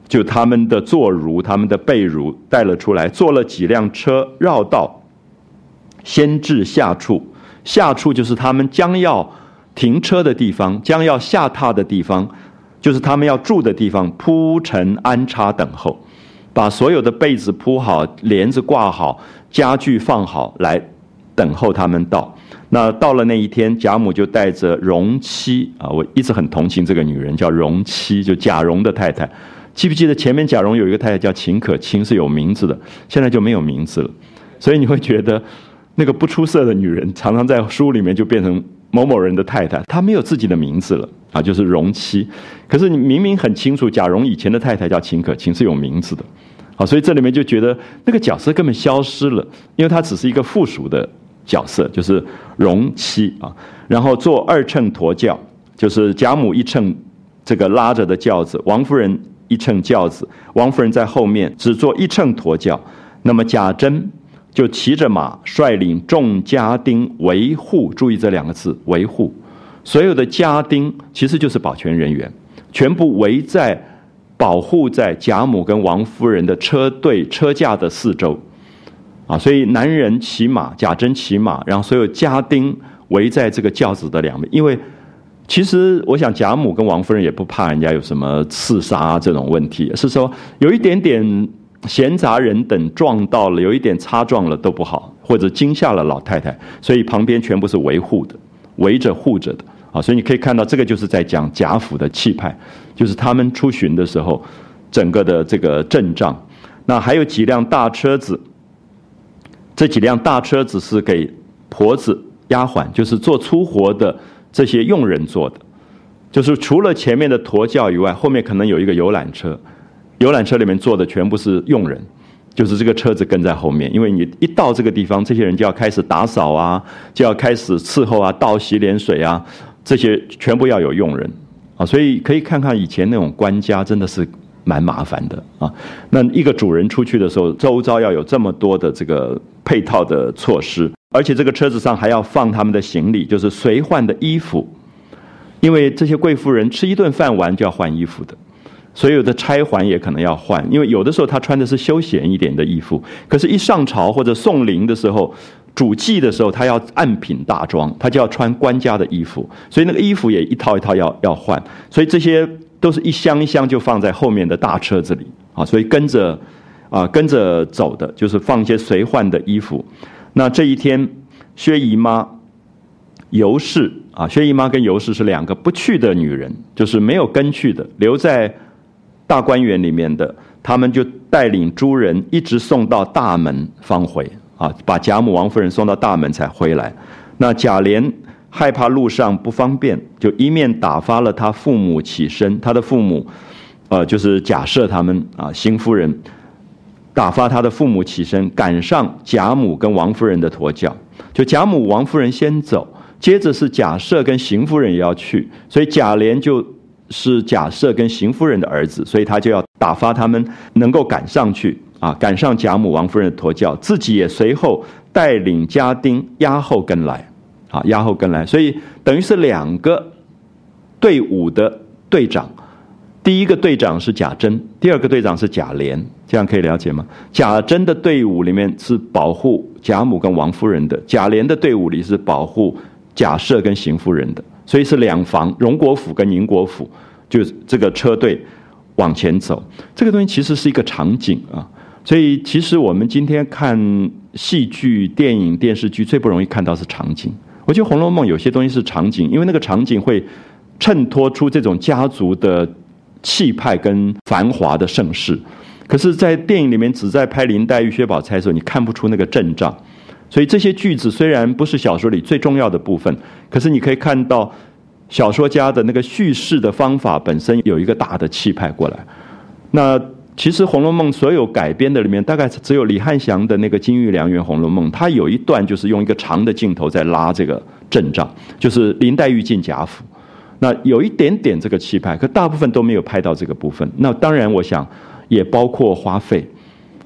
Speaker 1: 就他们的坐如，他们的被如带了出来，坐了几辆车绕道，先至下处，下处就是他们将要停车的地方，将要下榻的地方，就是他们要住的地方，铺陈安插等候，把所有的被子铺好，帘子挂好，家具放好，来等候他们到。那到了那一天，贾母就带着荣妻啊，我一直很同情这个女人，叫荣妻，就贾蓉的太太。记不记得前面贾蓉有一个太太叫秦可卿，是有名字的，现在就没有名字了。所以你会觉得，那个不出色的女人，常常在书里面就变成某某人的太太，她没有自己的名字了啊，就是荣妻。可是你明明很清楚，贾蓉以前的太太叫秦可卿，是有名字的。好，所以这里面就觉得那个角色根本消失了，因为她只是一个附属的角色，就是荣妻啊。然后坐二乘驼轿，就是贾母一乘这个拉着的轿子，王夫人。一乘轿子，王夫人在后面只坐一乘驼轿，那么贾珍就骑着马，率领众家丁维护。注意这两个字，维护。所有的家丁其实就是保全人员，全部围在保护在贾母跟王夫人的车队车架的四周。啊，所以男人骑马，贾珍骑马，然后所有家丁围在这个轿子的两边，因为。其实，我想贾母跟王夫人也不怕人家有什么刺杀这种问题，是说有一点点闲杂人等撞到了，有一点擦撞了都不好，或者惊吓了老太太，所以旁边全部是维护的，围着护着的啊。所以你可以看到，这个就是在讲贾府的气派，就是他们出巡的时候，整个的这个阵仗。那还有几辆大车子，这几辆大车子是给婆子、丫鬟，就是做粗活的。这些佣人坐的，就是除了前面的驼轿以外，后面可能有一个游览车，游览车里面坐的全部是佣人，就是这个车子跟在后面。因为你一到这个地方，这些人就要开始打扫啊，就要开始伺候啊，倒洗脸水啊，这些全部要有佣人啊。所以可以看看以前那种官家真的是蛮麻烦的啊。那一个主人出去的时候，周遭要有这么多的这个配套的措施。而且这个车子上还要放他们的行李，就是随换的衣服，因为这些贵妇人吃一顿饭完就要换衣服的，所有的钗环也可能要换，因为有的时候她穿的是休闲一点的衣服，可是，一上朝或者送灵的时候、主祭的时候，她要按品大装，她就要穿官家的衣服，所以那个衣服也一套一套要要换，所以这些都是一箱一箱就放在后面的大车子里啊，所以跟着啊跟着走的，就是放一些随换的衣服。那这一天，薛姨妈、尤氏啊，薛姨妈跟尤氏是两个不去的女人，就是没有跟去的，留在大观园里面的，他们就带领诸人一直送到大门方回啊，把贾母、王夫人送到大门才回来。那贾琏害怕路上不方便，就一面打发了他父母起身，他的父母，呃，就是贾赦他们啊，邢夫人。打发他的父母起身，赶上贾母跟王夫人的驼轿。就贾母、王夫人先走，接着是贾赦跟邢夫人也要去，所以贾琏就是贾赦跟邢夫人的儿子，所以他就要打发他们能够赶上去啊，赶上贾母、王夫人的驼轿，自己也随后带领家丁押后跟来，啊，押后跟来，所以等于是两个队伍的队长。第一个队长是贾珍，第二个队长是贾琏，这样可以了解吗？贾珍的队伍里面是保护贾母跟王夫人的，贾琏的队伍里是保护贾赦跟邢夫人的，所以是两房荣国府跟宁国府，就这个车队往前走。这个东西其实是一个场景啊，所以其实我们今天看戏剧、电影、电视剧最不容易看到是场景。我觉得《红楼梦》有些东西是场景，因为那个场景会衬托出这种家族的。气派跟繁华的盛世，可是，在电影里面只在拍林黛玉、薛宝钗的时候，你看不出那个阵仗。所以这些句子虽然不是小说里最重要的部分，可是你可以看到小说家的那个叙事的方法本身有一个大的气派过来。那其实《红楼梦》所有改编的里面，大概只有李翰祥的那个《金玉良缘红楼梦》，它有一段就是用一个长的镜头在拉这个阵仗，就是林黛玉进贾府。那有一点点这个气派，可大部分都没有拍到这个部分。那当然，我想也包括花费，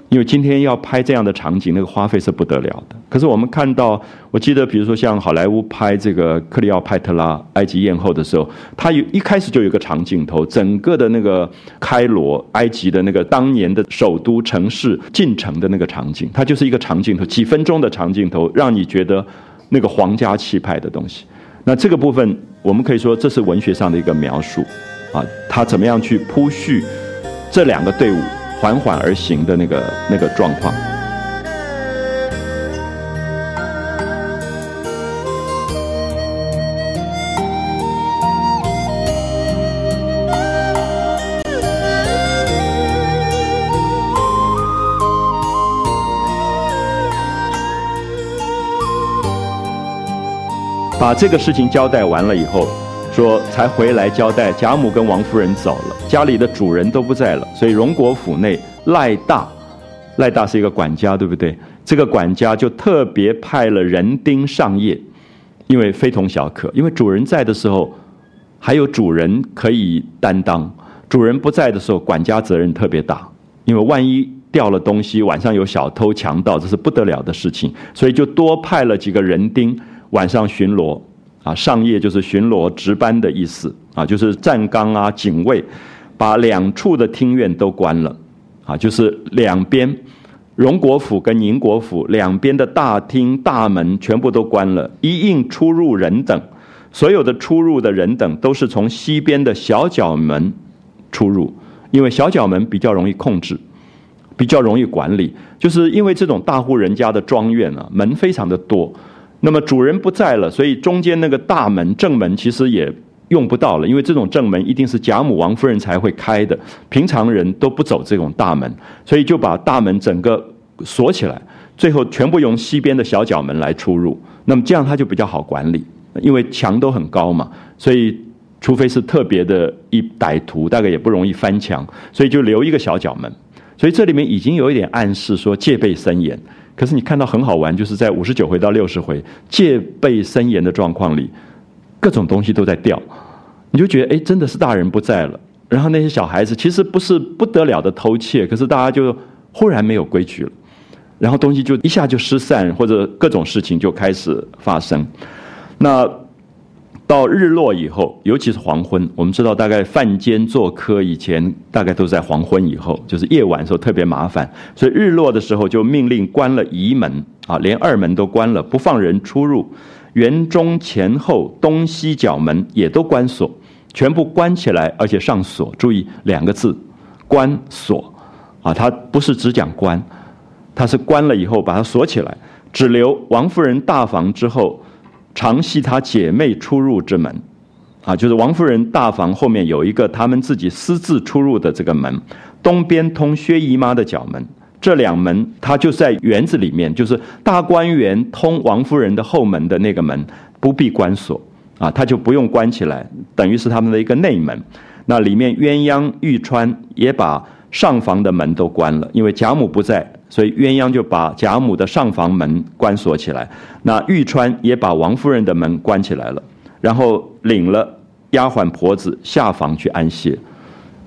Speaker 1: 因为今天要拍这样的场景，那个花费是不得了的。可是我们看到，我记得比如说像好莱坞拍这个克里奥派特拉埃及艳后的时候，他有一开始就有个长镜头，整个的那个开罗埃及的那个当年的首都城市进城的那个场景，它就是一个长镜头，几分钟的长镜头，让你觉得那个皇家气派的东西。那这个部分，我们可以说这是文学上的一个描述，啊，他怎么样去铺叙这两个队伍缓缓而行的那个那个状况。把这个事情交代完了以后，说才回来交代贾母跟王夫人走了，家里的主人都不在了，所以荣国府内赖大，赖大是一个管家，对不对？这个管家就特别派了人丁上夜，因为非同小可，因为主人在的时候，还有主人可以担当；主人不在的时候，管家责任特别大，因为万一掉了东西，晚上有小偷强盗，这是不得了的事情，所以就多派了几个人丁。晚上巡逻，啊，上夜就是巡逻值班的意思，啊，就是站岗啊，警卫，把两处的厅院都关了，啊，就是两边，荣国府跟宁国府两边的大厅大门全部都关了，一应出入人等，所有的出入的人等都是从西边的小角门出入，因为小角门比较容易控制，比较容易管理，就是因为这种大户人家的庄院啊，门非常的多。那么主人不在了，所以中间那个大门正门其实也用不到了，因为这种正门一定是贾母、王夫人才会开的，平常人都不走这种大门，所以就把大门整个锁起来，最后全部用西边的小角门来出入。那么这样它就比较好管理，因为墙都很高嘛，所以除非是特别的一歹徒，大概也不容易翻墙，所以就留一个小角门。所以这里面已经有一点暗示说戒备森严。可是你看到很好玩，就是在五十九回到六十回戒备森严的状况里，各种东西都在掉，你就觉得哎，真的是大人不在了。然后那些小孩子其实不是不得了的偷窃，可是大家就忽然没有规矩了，然后东西就一下就失散，或者各种事情就开始发生。那。到日落以后，尤其是黄昏，我们知道大概饭间做客以前，大概都在黄昏以后，就是夜晚的时候特别麻烦，所以日落的时候就命令关了仪门啊，连二门都关了，不放人出入，园中前后东西角门也都关锁，全部关起来，而且上锁。注意两个字，关锁啊，它不是只讲关，它是关了以后把它锁起来，只留王夫人大房之后。常系她姐妹出入之门，啊，就是王夫人大房后面有一个他们自己私自出入的这个门，东边通薛姨妈的角门，这两门它就在园子里面，就是大观园通王夫人的后门的那个门不必关锁，啊，它就不用关起来，等于是他们的一个内门。那里面鸳鸯、玉钏也把上房的门都关了，因为贾母不在。所以鸳鸯就把贾母的上房门关锁起来，那玉钏也把王夫人的门关起来了，然后领了丫鬟婆子下房去安歇。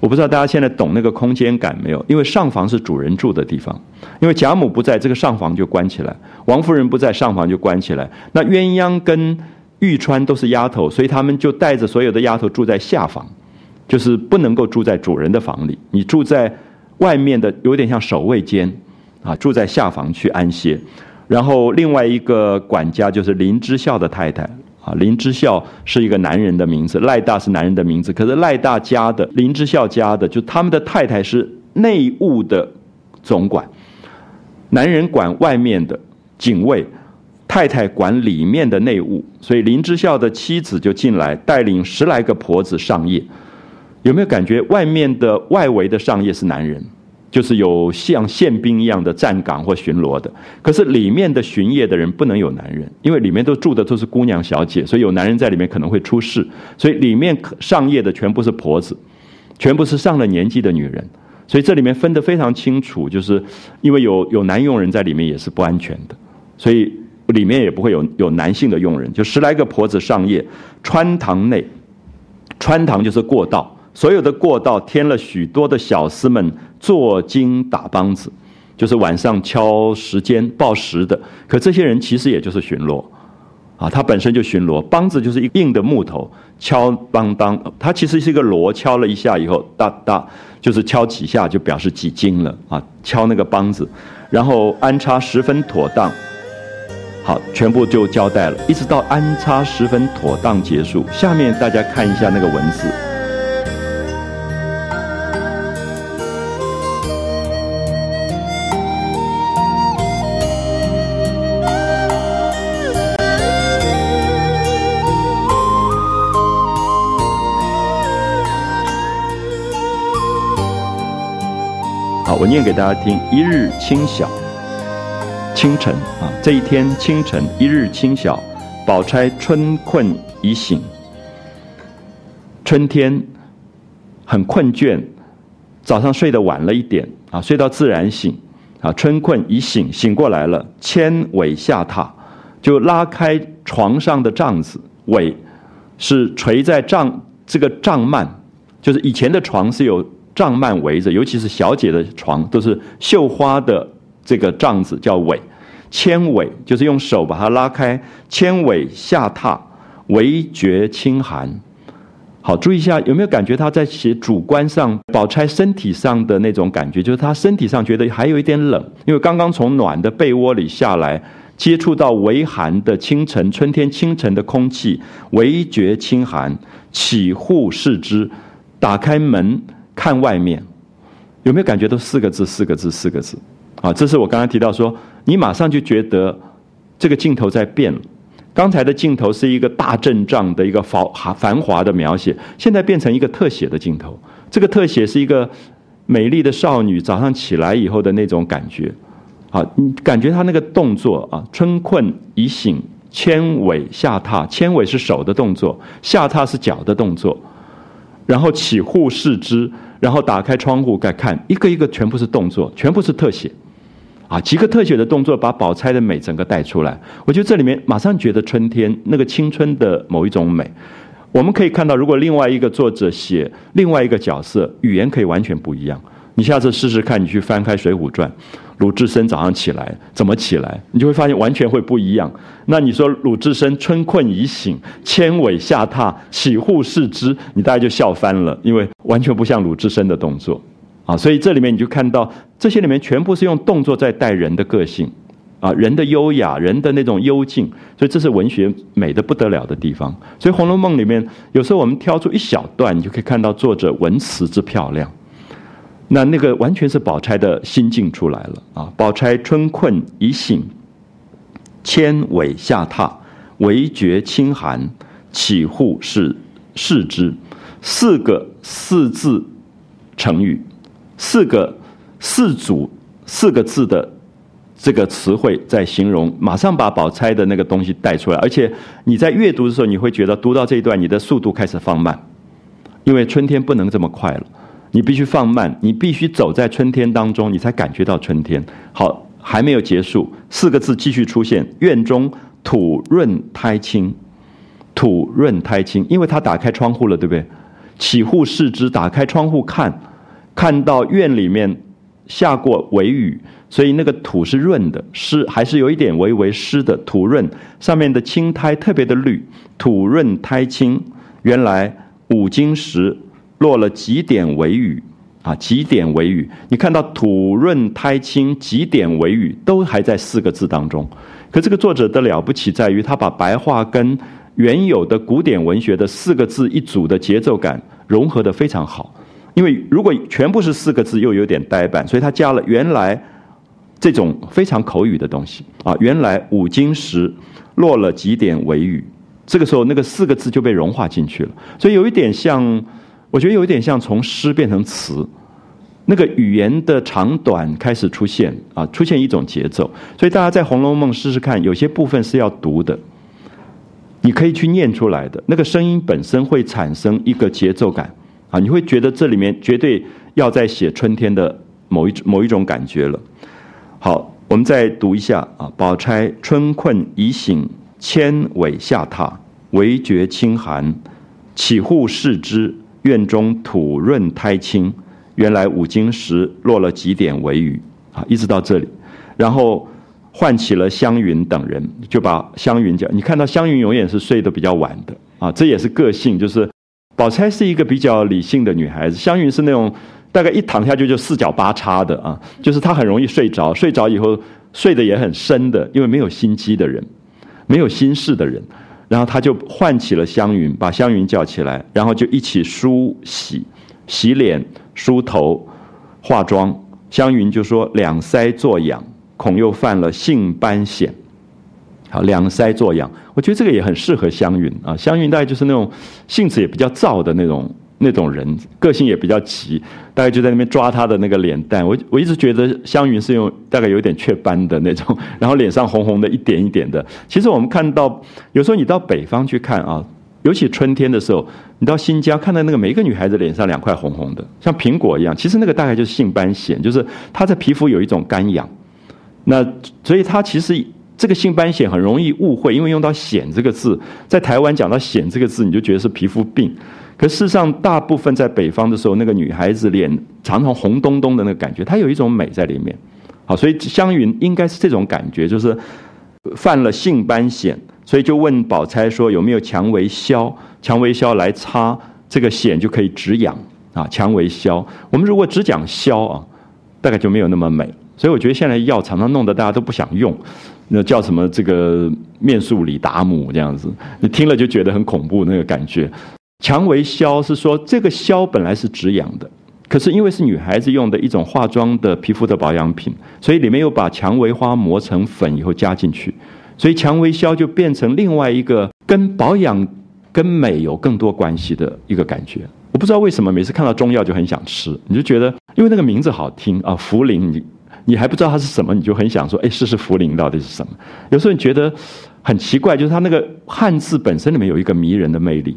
Speaker 1: 我不知道大家现在懂那个空间感没有？因为上房是主人住的地方，因为贾母不在，这个上房就关起来；王夫人不在，上房就关起来。那鸳鸯跟玉钏都是丫头，所以他们就带着所有的丫头住在下房，就是不能够住在主人的房里。你住在外面的，有点像守卫间。啊，住在下房去安歇，然后另外一个管家就是林之孝的太太啊。林之孝是一个男人的名字，赖大是男人的名字。可是赖大家的林之孝家的，就他们的太太是内务的总管，男人管外面的警卫，太太管里面的内务。所以林之孝的妻子就进来，带领十来个婆子上夜。有没有感觉外面的外围的上夜是男人？就是有像宪兵一样的站岗或巡逻的，可是里面的巡夜的人不能有男人，因为里面都住的都是姑娘小姐，所以有男人在里面可能会出事，所以里面上夜的全部是婆子，全部是上了年纪的女人，所以这里面分得非常清楚，就是因为有有男佣人在里面也是不安全的，所以里面也不会有有男性的佣人，就十来个婆子上夜，穿堂内，穿堂就是过道。所有的过道添了许多的小厮们坐金打梆子，就是晚上敲时间报时的。可这些人其实也就是巡逻，啊，他本身就巡逻。梆子就是一硬的木头，敲梆当，它其实是一个锣，敲了一下以后，哒哒，就是敲几下就表示几斤了啊。敲那个梆子，然后安插十分妥当，好，全部就交代了，一直到安插十分妥当结束。下面大家看一下那个文字。我念给大家听：一日清晓。清晨啊，这一天清晨，一日清晓，宝钗春困已醒。春天很困倦，早上睡得晚了一点啊，睡到自然醒啊，春困已醒，醒过来了，牵尾下榻，就拉开床上的帐子，尾是垂在帐这个帐幔，就是以前的床是有帐幔围着，尤其是小姐的床都是绣花的这个帐子叫尾。纤尾就是用手把它拉开，纤尾下榻，微觉清寒。好，注意一下，有没有感觉他在写主观上，宝钗身体上的那种感觉，就是她身体上觉得还有一点冷，因为刚刚从暖的被窝里下来，接触到微寒的清晨，春天清晨的空气，微觉清寒，起户视之，打开门看外面，有没有感觉？都四个字，四个字，四个字。啊，这是我刚刚提到说。你马上就觉得这个镜头在变了。刚才的镜头是一个大阵仗的一个繁繁华的描写，现在变成一个特写的镜头。这个特写是一个美丽的少女早上起来以后的那种感觉。啊，你感觉她那个动作啊，春困已醒，牵尾下榻，牵尾是手的动作，下榻是脚的动作。然后起户视之，然后打开窗户再看，一个一个全部是动作，全部是特写。啊，几个特写的动作把宝钗的美整个带出来。我觉得这里面马上觉得春天那个青春的某一种美。我们可以看到，如果另外一个作者写另外一个角色，语言可以完全不一样。你下次试试看，你去翻开《水浒传》，鲁智深早上起来怎么起来，你就会发现完全会不一样。那你说鲁智深春困已醒，千尾下榻，起户视之，你大概就笑翻了，因为完全不像鲁智深的动作。啊，所以这里面你就看到这些里面全部是用动作在带人的个性，啊，人的优雅，人的那种幽静，所以这是文学美的不得了的地方。所以《红楼梦》里面有时候我们挑出一小段，你就可以看到作者文辞之漂亮。那那个完全是宝钗的心境出来了啊！宝钗春困已醒，千尾下榻，唯觉清寒，起户是视之，四个四字成语。四个四组四个字的这个词汇在形容，马上把宝钗的那个东西带出来。而且你在阅读的时候，你会觉得读到这一段，你的速度开始放慢，因为春天不能这么快了，你必须放慢，你必须走在春天当中，你才感觉到春天。好，还没有结束，四个字继续出现：院中土润苔青，土润苔青，因为他打开窗户了，对不对？起户视之，打开窗户看。看到院里面下过微雨，所以那个土是润的，湿还是有一点微微湿的，土润上面的青苔特别的绿，土润苔青。原来五经石落了几点微雨啊，几点微雨。你看到土润苔青，几点微雨都还在四个字当中。可这个作者的了不起在于，他把白话跟原有的古典文学的四个字一组的节奏感融合的非常好。因为如果全部是四个字，又有点呆板，所以他加了原来这种非常口语的东西啊。原来五经时落了几点微雨，这个时候那个四个字就被融化进去了。所以有一点像，我觉得有点像从诗变成词，那个语言的长短开始出现啊，出现一种节奏。所以大家在《红楼梦》试试看，有些部分是要读的，你可以去念出来的，那个声音本身会产生一个节奏感。啊，你会觉得这里面绝对要在写春天的某一某一种感觉了。好，我们再读一下啊，宝钗春困已醒，千尾下榻，唯觉清寒，起户视之，院中土润苔青。原来五更时落了几点微雨啊，一直到这里，然后唤起了湘云等人，就把湘云叫。你看到湘云永远是睡得比较晚的啊，这也是个性，就是。宝钗是一个比较理性的女孩子，湘云是那种大概一躺下去就四脚八叉的啊，就是她很容易睡着，睡着以后睡得也很深的，因为没有心机的人，没有心事的人。然后他就唤起了湘云，把湘云叫起来，然后就一起梳洗、洗脸、梳头、化妆。湘云就说：“两腮作痒，恐又犯了性斑癣。”好，两腮作痒，我觉得这个也很适合湘云啊。湘云大概就是那种性子也比较燥的那种。那种人个性也比较急，大概就在那边抓他的那个脸蛋。我我一直觉得湘云是用大概有点雀斑的那种，然后脸上红红的一点一点的。其实我们看到有时候你到北方去看啊，尤其春天的时候，你到新疆看到那个每一个女孩子脸上两块红红的，像苹果一样。其实那个大概就是性斑癣，就是她在皮肤有一种干痒。那所以她其实这个性斑癣很容易误会，因为用到“癣”这个字，在台湾讲到“癣”这个字，你就觉得是皮肤病。可事实上，大部分在北方的时候，那个女孩子脸常常红咚咚的那个感觉，她有一种美在里面。好，所以湘云应该是这种感觉，就是犯了性斑癣，所以就问宝钗说有没有蔷薇消？蔷薇消来擦这个癣就可以止痒啊。蔷薇消，我们如果只讲消啊，大概就没有那么美。所以我觉得现在药常常弄得大家都不想用，那叫什么这个面素里达姆这样子，你听了就觉得很恐怖那个感觉。蔷薇消是说这个消本来是止痒的，可是因为是女孩子用的一种化妆的皮肤的保养品，所以里面又把蔷薇花磨成粉以后加进去，所以蔷薇消就变成另外一个跟保养跟美有更多关系的一个感觉。我不知道为什么每次看到中药就很想吃，你就觉得因为那个名字好听啊，茯苓你你还不知道它是什么，你就很想说，哎，试试茯苓到底是什么？有时候你觉得很奇怪，就是它那个汉字本身里面有一个迷人的魅力。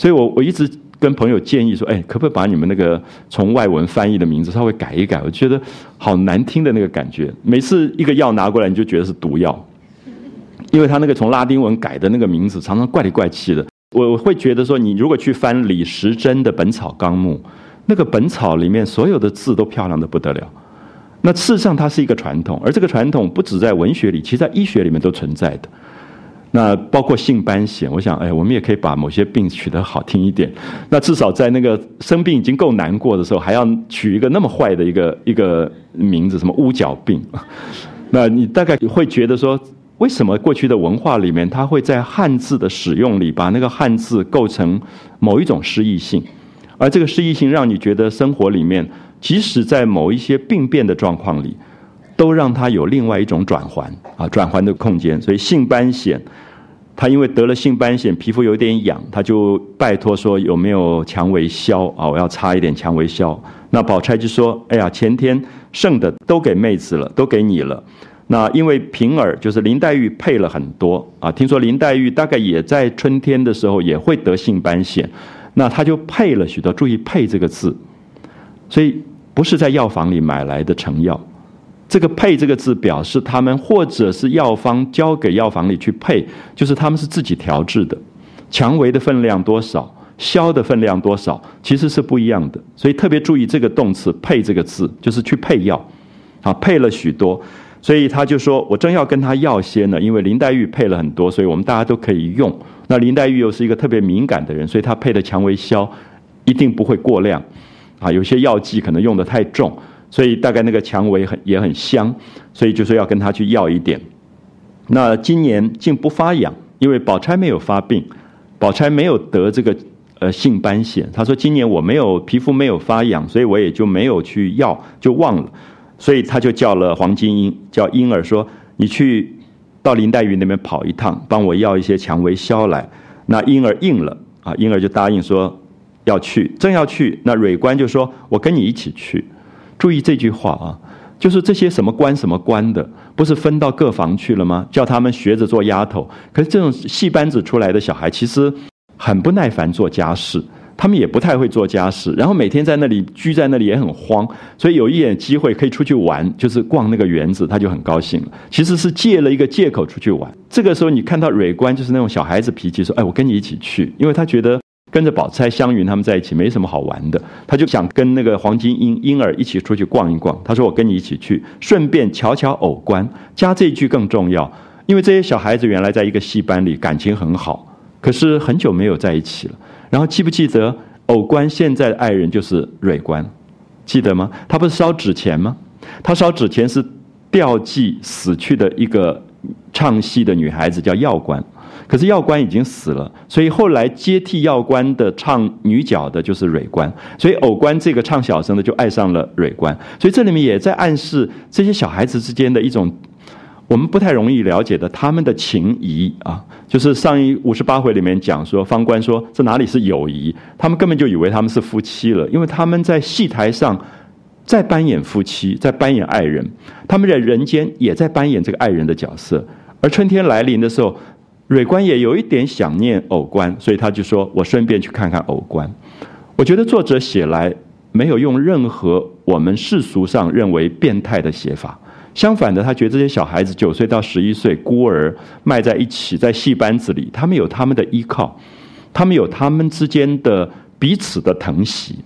Speaker 1: 所以，我我一直跟朋友建议说，哎，可不可以把你们那个从外文翻译的名字稍微改一改？我觉得好难听的那个感觉。每次一个药拿过来，你就觉得是毒药，因为他那个从拉丁文改的那个名字，常常怪里怪气的。我会觉得说，你如果去翻李时珍的《本草纲目》，那个本草里面所有的字都漂亮的不得了。那事实上，它是一个传统，而这个传统不止在文学里，其实在医学里面都存在的。那包括性斑癣，我想，哎，我们也可以把某些病取得好听一点。那至少在那个生病已经够难过的时候，还要取一个那么坏的一个一个名字，什么乌角病？那你大概会觉得说，为什么过去的文化里面，它会在汉字的使用里，把那个汉字构成某一种诗意性，而这个诗意性让你觉得生活里面，即使在某一些病变的状况里。都让他有另外一种转环啊，转环的空间。所以性斑癣，他因为得了性斑癣，皮肤有点痒，他就拜托说有没有蔷薇消啊？我要擦一点蔷薇消。那宝钗就说：“哎呀，前天剩的都给妹子了，都给你了。那因为平儿就是林黛玉配了很多啊，听说林黛玉大概也在春天的时候也会得性斑癣，那他就配了许多。注意‘配’这个字，所以不是在药房里买来的成药。”这个配这个字表示他们或者是药方交给药房里去配，就是他们是自己调制的。蔷薇的分量多少，消的分量多少，其实是不一样的。所以特别注意这个动词“配”这个字，就是去配药，啊，配了许多。所以他就说：“我正要跟他要些呢，因为林黛玉配了很多，所以我们大家都可以用。那林黛玉又是一个特别敏感的人，所以她配的蔷薇消一定不会过量，啊，有些药剂可能用的太重。”所以大概那个蔷薇很也很香，所以就说要跟他去要一点。那今年竟不发痒，因为宝钗没有发病，宝钗没有得这个呃性斑癣。他说今年我没有皮肤没有发痒，所以我也就没有去要，就忘了。所以他就叫了黄金英，叫婴儿说：“你去到林黛玉那边跑一趟，帮我要一些蔷薇消来。”那婴儿应了啊，婴儿就答应说要去，正要去，那蕊官就说：“我跟你一起去。”注意这句话啊，就是这些什么官什么官的，不是分到各房去了吗？叫他们学着做丫头。可是这种戏班子出来的小孩，其实很不耐烦做家事，他们也不太会做家事，然后每天在那里居在那里也很慌，所以有一点机会可以出去玩，就是逛那个园子，他就很高兴了。其实是借了一个借口出去玩。这个时候你看到蕊官就是那种小孩子脾气，说：“哎，我跟你一起去。”因为他觉得。跟着宝钗、湘云他们在一起没什么好玩的，他就想跟那个黄金英婴儿一起出去逛一逛。他说：“我跟你一起去，顺便瞧瞧偶官。”加这一句更重要，因为这些小孩子原来在一个戏班里感情很好，可是很久没有在一起了。然后记不记得偶官现在的爱人就是蕊官？记得吗？他不是烧纸钱吗？他烧纸钱是吊祭死去的一个唱戏的女孩子，叫药官。可是药官已经死了，所以后来接替药官的唱女角的就是蕊官，所以偶官这个唱小生的就爱上了蕊官，所以这里面也在暗示这些小孩子之间的一种我们不太容易了解的他们的情谊啊，就是上一五十八回里面讲说方官说这哪里是友谊，他们根本就以为他们是夫妻了，因为他们在戏台上在扮演夫妻，在扮演爱人，他们在人间也在扮演这个爱人的角色，而春天来临的时候。蕊官也有一点想念偶官，所以他就说：“我顺便去看看偶官。”我觉得作者写来没有用任何我们世俗上认为变态的写法，相反的，他觉得这些小孩子九岁到十一岁孤儿卖在一起，在戏班子里，他们有他们的依靠，他们有他们之间的彼此的疼惜。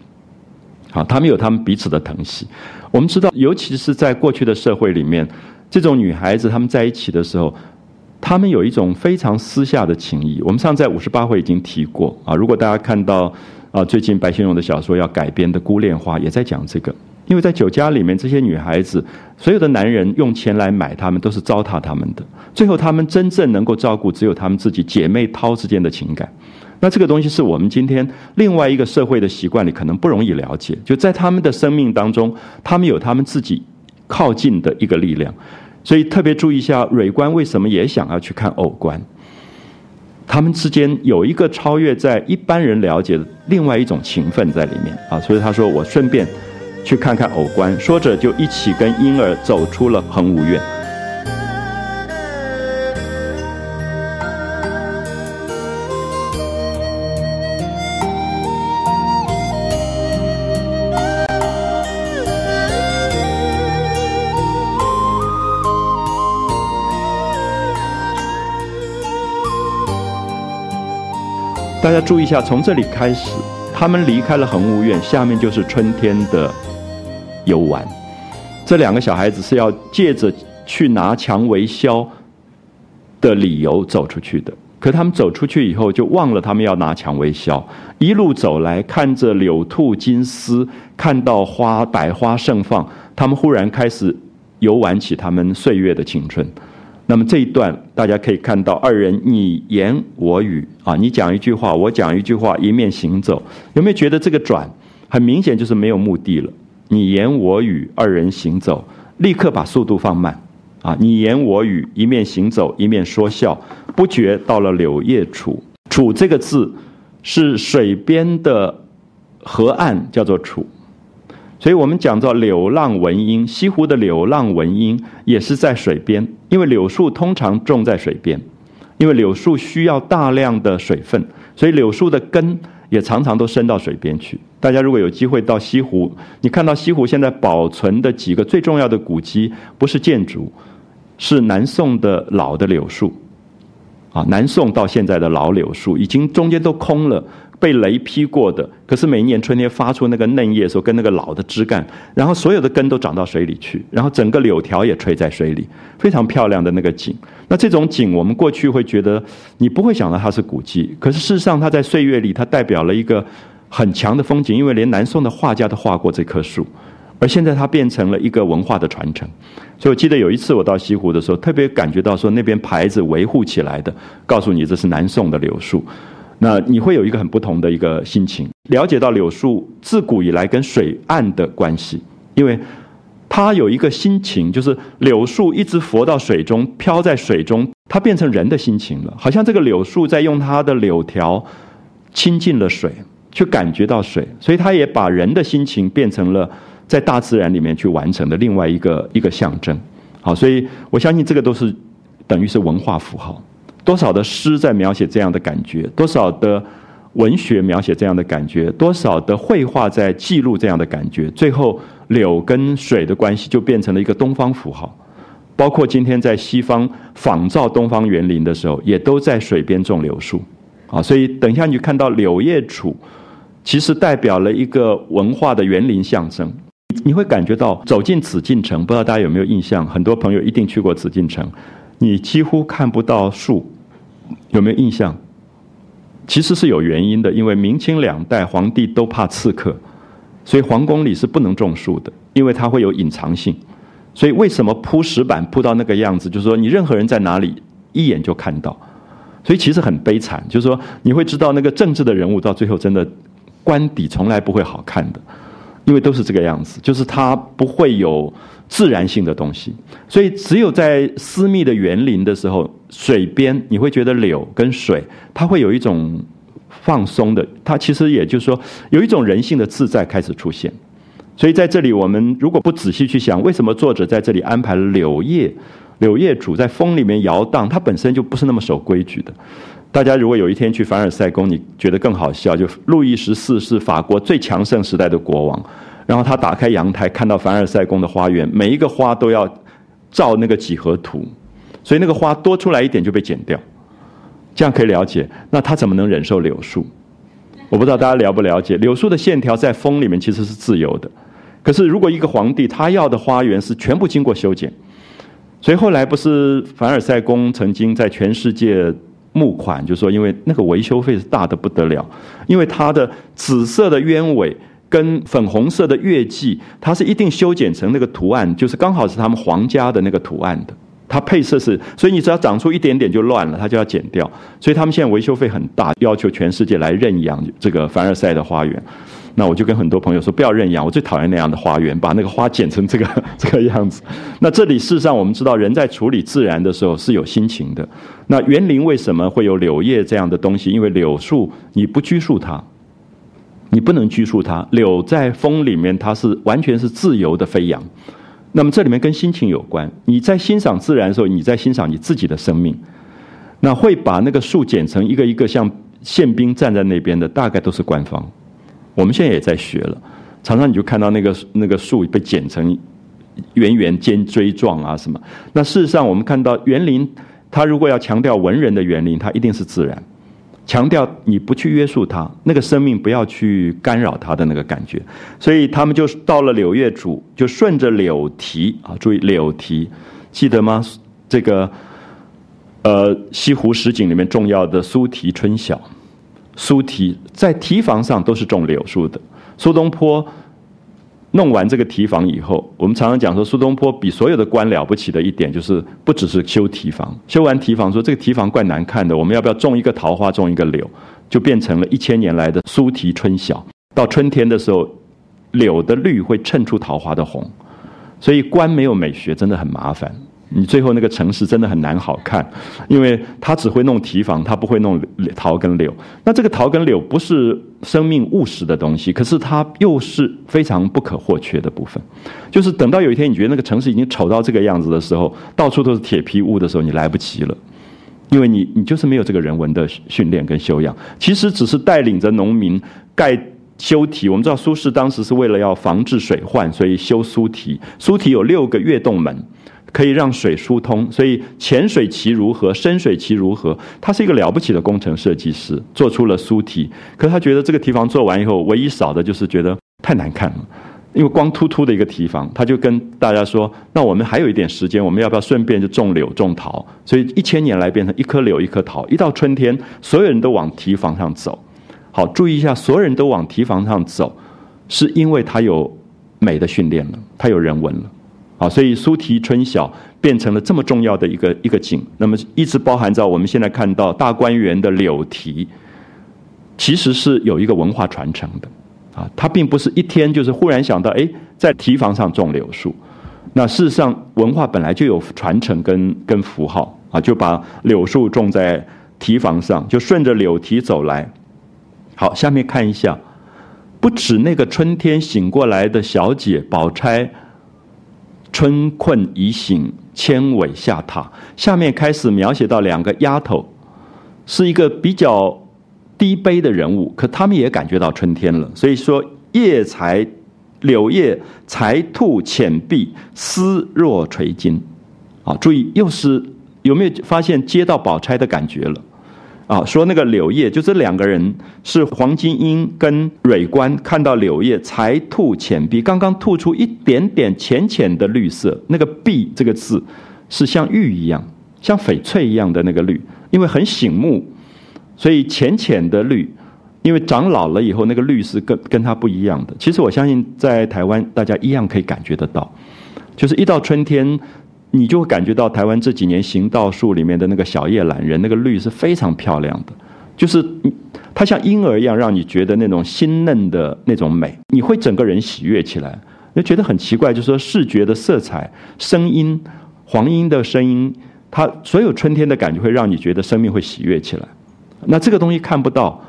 Speaker 1: 好，他们有他们彼此的疼惜。我们知道，尤其是在过去的社会里面，这种女孩子她们在一起的时候。他们有一种非常私下的情谊，我们上在五十八回已经提过啊。如果大家看到啊，最近白先勇的小说要改编的《孤恋花》，也在讲这个。因为在酒家里面，这些女孩子，所有的男人用钱来买她们，都是糟蹋她们的。最后，他们真正能够照顾，只有她们自己姐妹涛之间的情感。那这个东西是我们今天另外一个社会的习惯里可能不容易了解。就在他们的生命当中，他们有他们自己靠近的一个力量。所以特别注意一下，蕊官为什么也想要去看偶官？他们之间有一个超越在一般人了解的另外一种情分在里面啊。所以他说：“我顺便去看看偶官。”说着就一起跟婴儿走出了恒芜院。大家注意一下，从这里开始，他们离开了恒务院，下面就是春天的游玩。这两个小孩子是要借着去拿蔷薇销的理由走出去的，可他们走出去以后，就忘了他们要拿蔷薇销。一路走来，看着柳兔金丝，看到花百花盛放，他们忽然开始游玩起他们岁月的青春。那么这一段大家可以看到，二人你言我语啊，你讲一句话，我讲一句话，一面行走，有没有觉得这个转很明显就是没有目的了？你言我语，二人行走，立刻把速度放慢啊！你言我语，一面行走，一面说笑，不觉到了柳叶楚。楚这个字是水边的河岸，叫做楚。所以我们讲到柳浪闻莺，西湖的柳浪闻莺也是在水边，因为柳树通常种在水边，因为柳树需要大量的水分，所以柳树的根也常常都伸到水边去。大家如果有机会到西湖，你看到西湖现在保存的几个最重要的古迹，不是建筑，是南宋的老的柳树，啊，南宋到现在的老柳树已经中间都空了。被雷劈过的，可是每一年春天发出那个嫩叶的时候，跟那个老的枝干，然后所有的根都长到水里去，然后整个柳条也垂在水里，非常漂亮的那个景。那这种景，我们过去会觉得你不会想到它是古迹，可是事实上它在岁月里，它代表了一个很强的风景，因为连南宋的画家都画过这棵树，而现在它变成了一个文化的传承。所以我记得有一次我到西湖的时候，特别感觉到说那边牌子维护起来的，告诉你这是南宋的柳树。那你会有一个很不同的一个心情，了解到柳树自古以来跟水岸的关系，因为它有一个心情，就是柳树一直浮到水中，漂在水中，它变成人的心情了，好像这个柳树在用它的柳条亲近了水，去感觉到水，所以它也把人的心情变成了在大自然里面去完成的另外一个一个象征。好，所以我相信这个都是等于是文化符号。多少的诗在描写这样的感觉，多少的文学描写这样的感觉，多少的绘画在记录这样的感觉。最后，柳跟水的关系就变成了一个东方符号。包括今天在西方仿造东方园林的时候，也都在水边种柳树。啊，所以等一下你就看到柳叶楚，其实代表了一个文化的园林象征。你会感觉到走进紫禁城，不知道大家有没有印象？很多朋友一定去过紫禁城，你几乎看不到树。有没有印象？其实是有原因的，因为明清两代皇帝都怕刺客，所以皇宫里是不能种树的，因为它会有隐藏性。所以为什么铺石板铺到那个样子？就是说你任何人在哪里一眼就看到，所以其实很悲惨。就是说你会知道那个政治的人物到最后真的官邸从来不会好看的，因为都是这个样子，就是它不会有自然性的东西。所以只有在私密的园林的时候，水边你会觉得柳跟水，它会有一种放松的，它其实也就是说有一种人性的自在开始出现。所以在这里，我们如果不仔细去想，为什么作者在这里安排柳叶？柳叶主在风里面摇荡，它本身就不是那么守规矩的。大家如果有一天去凡尔赛宫，你觉得更好笑，就路易十四是法国最强盛时代的国王，然后他打开阳台，看到凡尔赛宫的花园，每一个花都要照那个几何图，所以那个花多出来一点就被剪掉，这样可以了解，那他怎么能忍受柳树？我不知道大家了不了解，柳树的线条在风里面其实是自由的。可是，如果一个皇帝他要的花园是全部经过修剪，所以后来不是凡尔赛宫曾经在全世界募款，就说因为那个维修费是大的不得了，因为它的紫色的鸢尾跟粉红色的月季，它是一定修剪成那个图案，就是刚好是他们皇家的那个图案的，它配色是，所以你只要长出一点点就乱了，它就要剪掉，所以他们现在维修费很大，要求全世界来认养这个凡尔赛的花园。那我就跟很多朋友说，不要认养，我最讨厌那样的花园，把那个花剪成这个 这个样子。那这里事实上我们知道，人在处理自然的时候是有心情的。那园林为什么会有柳叶这样的东西？因为柳树你不拘束它，你不能拘束它。柳在风里面，它是完全是自由的飞扬。那么这里面跟心情有关。你在欣赏自然的时候，你在欣赏你自己的生命。那会把那个树剪成一个一个像宪兵站在那边的，大概都是官方。我们现在也在学了，常常你就看到那个那个树被剪成圆圆尖锥状啊什么。那事实上，我们看到园林，它如果要强调文人的园林，它一定是自然，强调你不去约束它，那个生命不要去干扰它的那个感觉。所以他们就到了柳叶渚，就顺着柳堤啊，注意柳堤，记得吗？这个呃西湖十景里面重要的苏堤春晓。苏堤在堤防上都是种柳树的。苏东坡弄完这个堤防以后，我们常常讲说，苏东坡比所有的官了不起的一点，就是不只是修堤防，修完堤防说这个堤防怪难看的，我们要不要种一个桃花，种一个柳，就变成了一千年来的苏堤春晓。到春天的时候，柳的绿会衬出桃花的红，所以官没有美学真的很麻烦。你最后那个城市真的很难好看，因为他只会弄堤防，他不会弄桃跟柳。那这个桃跟柳不是生命务实的东西，可是它又是非常不可或缺的部分。就是等到有一天你觉得那个城市已经丑到这个样子的时候，到处都是铁皮屋的时候，你来不及了，因为你你就是没有这个人文的训练跟修养。其实只是带领着农民盖修堤。我们知道苏轼当时是为了要防治水患，所以修苏堤。苏堤有六个月洞门。可以让水疏通，所以浅水其如何，深水其如何。他是一个了不起的工程设计师，做出了苏堤。可是他觉得这个堤防做完以后，唯一少的就是觉得太难看了，因为光秃秃的一个堤防。他就跟大家说：“那我们还有一点时间，我们要不要顺便就种柳种桃？”所以一千年来变成一棵柳一棵桃。一到春天，所有人都往堤防上走。好，注意一下，所有人都往堤防上走，是因为他有美的训练了，他有人文了。啊，所以苏堤春晓变成了这么重要的一个一个景，那么一直包含在我们现在看到大观园的柳堤，其实是有一个文化传承的，啊，它并不是一天就是忽然想到，哎，在堤防上种柳树，那事实上文化本来就有传承跟跟符号，啊，就把柳树种在堤防上，就顺着柳堤走来。好，下面看一下，不止那个春天醒过来的小姐宝钗。春困已醒，千尾下榻。下面开始描写到两个丫头，是一个比较低卑的人物，可他们也感觉到春天了。所以说，叶才柳叶才吐浅碧，丝若垂金。啊，注意，又是有没有发现接到宝钗的感觉了？啊，说那个柳叶，就这两个人是黄金英跟蕊官，看到柳叶才吐浅碧，刚刚吐出一点点浅浅的绿色。那个“碧”这个字是像玉一样，像翡翠一样的那个绿，因为很醒目，所以浅浅的绿。因为长老了以后，那个绿是跟跟它不一样的。其实我相信在台湾，大家一样可以感觉得到。就是一到春天，你就会感觉到台湾这几年行道树里面的那个小叶懒人，那个绿是非常漂亮的，就是它像婴儿一样，让你觉得那种新嫩的那种美，你会整个人喜悦起来。就觉得很奇怪，就是说视觉的色彩、声音、黄莺的声音，它所有春天的感觉会让你觉得生命会喜悦起来。那这个东西看不到，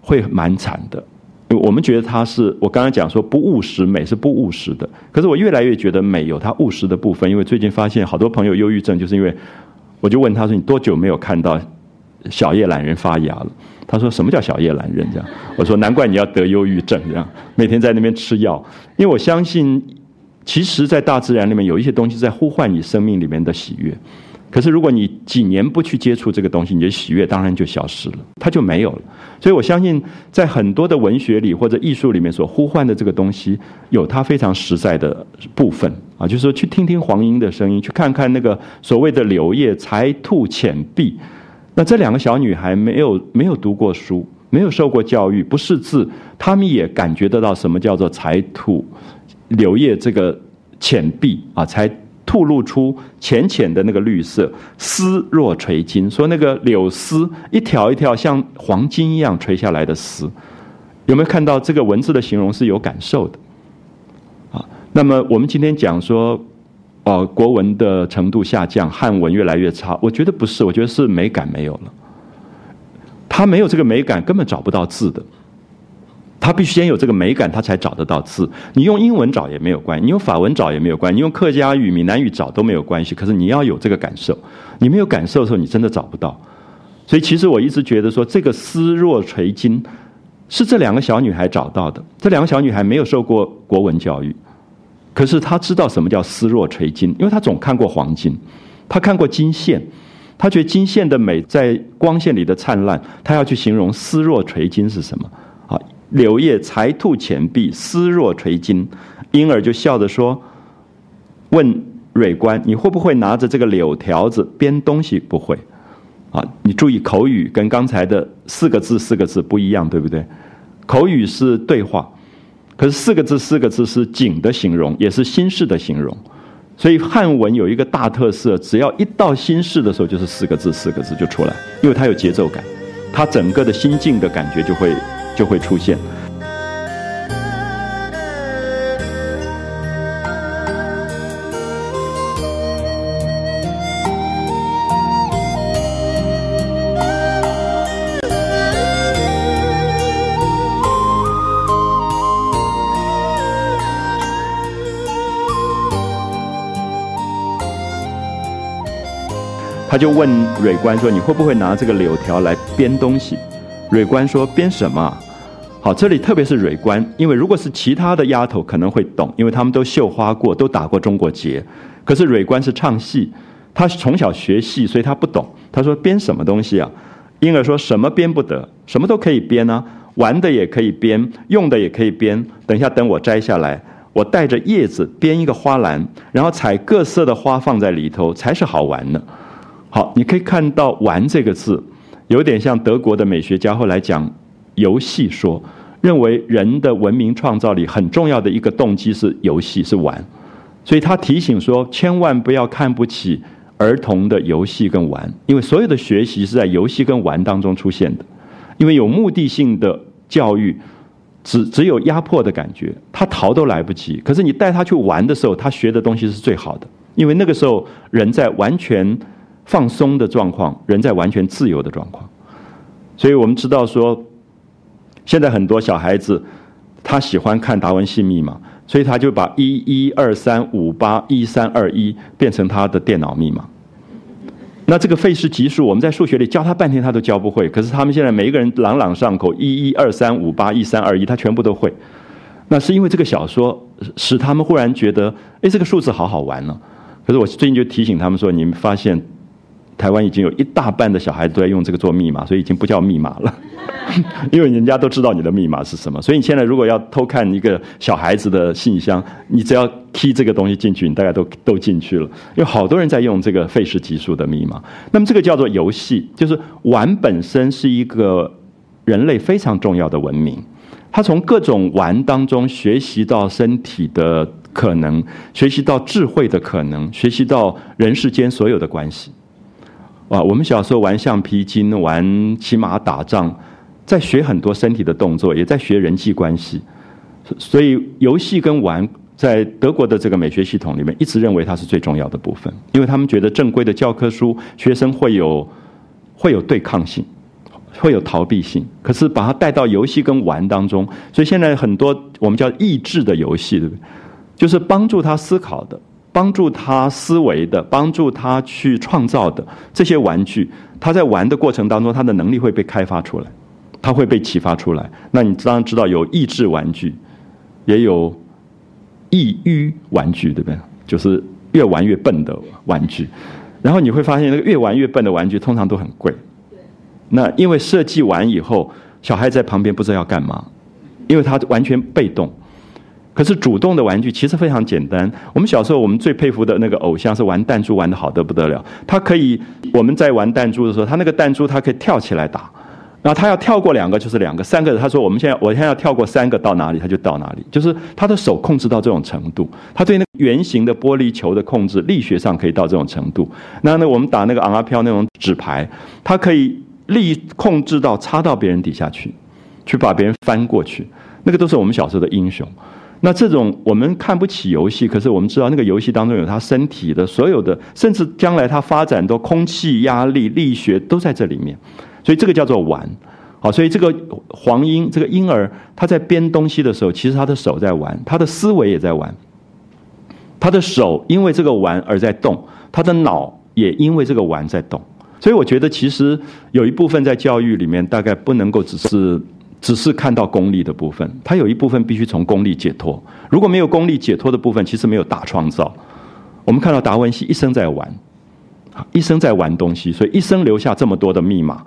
Speaker 1: 会蛮惨的。我们觉得它是我刚刚讲说不务实，美是不务实的。可是我越来越觉得美有它务实的部分，因为最近发现好多朋友忧郁症，就是因为我就问他说：“你多久没有看到小叶懒人发芽了？”他说：“什么叫小叶懒人？”这样，我说：“难怪你要得忧郁症，这样每天在那边吃药。因为我相信，其实，在大自然里面有一些东西在呼唤你生命里面的喜悦。可是，如果你几年不去接触这个东西，你的喜悦当然就消失了，它就没有了。所以我相信，在很多的文学里或者艺术里面所呼唤的这个东西，有它非常实在的部分啊，就是说去听听黄莺的声音，去看看那个所谓的柳叶才吐浅碧。那这两个小女孩没有没有读过书，没有受过教育，不识字，她们也感觉得到什么叫做才吐柳叶这个浅碧啊，才吐露出浅浅的那个绿色，丝若垂金，说那个柳丝一条一条像黄金一样垂下来的丝，有没有看到这个文字的形容是有感受的？啊，那么我们今天讲说。哦，国文的程度下降，汉文越来越差。我觉得不是，我觉得是美感没有了。他没有这个美感，根本找不到字的。他必须先有这个美感，他才找得到字。你用英文找也没有关系，你用法文找也没有关系，你用客家语、闽南语找都没有关系。可是你要有这个感受，你没有感受的时候，你真的找不到。所以其实我一直觉得说，这个丝若垂金，是这两个小女孩找到的。这两个小女孩没有受过国文教育。可是她知道什么叫丝若垂金，因为她总看过黄金，她看过金线，他觉得金线的美在光线里的灿烂，他要去形容丝若垂金是什么？柳叶才吐浅碧，丝若垂金，婴儿就笑着说：“问蕊官，你会不会拿着这个柳条子编东西？不会。啊，你注意口语跟刚才的四个字四个字不一样，对不对？口语是对话。”可是四个字，四个字是景的形容，也是心事的形容。所以汉文有一个大特色，只要一到心事的时候，就是四个字，四个字就出来，因为它有节奏感，它整个的心境的感觉就会就会出现。他就问蕊官说：“你会不会拿这个柳条来编东西？”蕊官说：“编什么？”好，这里特别是蕊官，因为如果是其他的丫头可能会懂，因为他们都绣花过，都打过中国结。可是蕊官是唱戏，他从小学戏，所以他不懂。他说：“编什么东西啊？”婴儿说什么编不得，什么都可以编啊，玩的也可以编，用的也可以编。等一下，等我摘下来，我带着叶子编一个花篮，然后采各色的花放在里头，才是好玩呢。好，你可以看到“玩”这个字，有点像德国的美学家后来讲游戏说，认为人的文明创造里很重要的一个动机是游戏，是玩。所以他提醒说，千万不要看不起儿童的游戏跟玩，因为所有的学习是在游戏跟玩当中出现的。因为有目的性的教育，只只有压迫的感觉，他逃都来不及。可是你带他去玩的时候，他学的东西是最好的，因为那个时候人在完全。放松的状况，人在完全自由的状况，所以我们知道说，现在很多小孩子他喜欢看达文西密码，所以他就把一一二三五八一三二一变成他的电脑密码。那这个费氏级数，我们在数学里教他半天，他都教不会。可是他们现在每一个人朗朗上口，一一二三五八一三二一，他全部都会。那是因为这个小说使他们忽然觉得，哎，这个数字好好玩呢。可是我最近就提醒他们说，你们发现。台湾已经有一大半的小孩子都在用这个做密码，所以已经不叫密码了，因为人家都知道你的密码是什么。所以你现在如果要偷看一个小孩子的信箱，你只要 key 这个东西进去，你大概都都进去了。有好多人在用这个费氏级数的密码。那么这个叫做游戏，就是玩本身是一个人类非常重要的文明。他从各种玩当中学习到身体的可能，学习到智慧的可能，学习到人世间所有的关系。啊，我们小时候玩橡皮筋，玩骑马打仗，在学很多身体的动作，也在学人际关系。所以，游戏跟玩在德国的这个美学系统里面，一直认为它是最重要的部分，因为他们觉得正规的教科书，学生会有会有对抗性，会有逃避性。可是把它带到游戏跟玩当中，所以现在很多我们叫益智的游戏，对不对？就是帮助他思考的。帮助他思维的，帮助他去创造的这些玩具，他在玩的过程当中，他的能力会被开发出来，他会被启发出来。那你当然知道有益智玩具，也有抑郁玩具，对不对？就是越玩越笨的玩具。然后你会发现，那个越玩越笨的玩具通常都很贵。那因为设计完以后，小孩在旁边不知道要干嘛，因为他完全被动。可是主动的玩具其实非常简单。我们小时候，我们最佩服的那个偶像是玩弹珠玩的好得不得了。他可以，我们在玩弹珠的时候，他那个弹珠他可以跳起来打，然后他要跳过两个就是两个，三个他说我们现在我现在要跳过三个到哪里他就到哪里，就是他的手控制到这种程度，他对那圆形的玻璃球的控制力学上可以到这种程度。那那我们打那个昂阿飘那种纸牌，他可以力控制到插到别人底下去，去把别人翻过去，那个都是我们小时候的英雄。那这种我们看不起游戏，可是我们知道那个游戏当中有他身体的所有的，甚至将来他发展的空气压力力学都在这里面，所以这个叫做玩，好，所以这个黄莺这个婴儿他在编东西的时候，其实他的手在玩，他的思维也在玩，他的手因为这个玩而在动，他的脑也因为这个玩在动，所以我觉得其实有一部分在教育里面大概不能够只是。只是看到功利的部分，它有一部分必须从功利解脱。如果没有功利解脱的部分，其实没有大创造。我们看到达文西一生在玩，一生在玩东西，所以一生留下这么多的密码。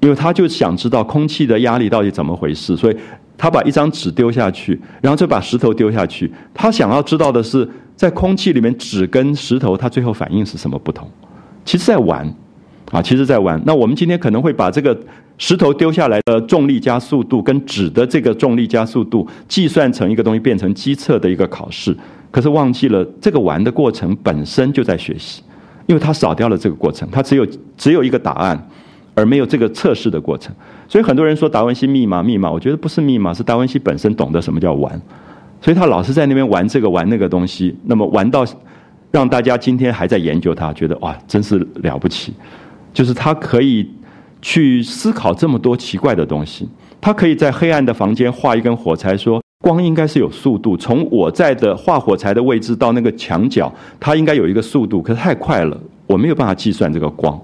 Speaker 1: 因为他就想知道空气的压力到底怎么回事，所以他把一张纸丢下去，然后再把石头丢下去。他想要知道的是，在空气里面纸跟石头它最后反应是什么不同。其实在玩，啊，其实在玩。那我们今天可能会把这个。石头丢下来的重力加速度跟纸的这个重力加速度计算成一个东西，变成机测的一个考试。可是忘记了这个玩的过程本身就在学习，因为它少掉了这个过程，它只有只有一个答案，而没有这个测试的过程。所以很多人说达文西密码密码，我觉得不是密码，是达文西本身懂得什么叫玩，所以他老是在那边玩这个玩那个东西，那么玩到让大家今天还在研究他，觉得哇，真是了不起，就是他可以。去思考这么多奇怪的东西，他可以在黑暗的房间画一根火柴，说光应该是有速度，从我在的画火柴的位置到那个墙角，它应该有一个速度，可是太快了，我没有办法计算这个光。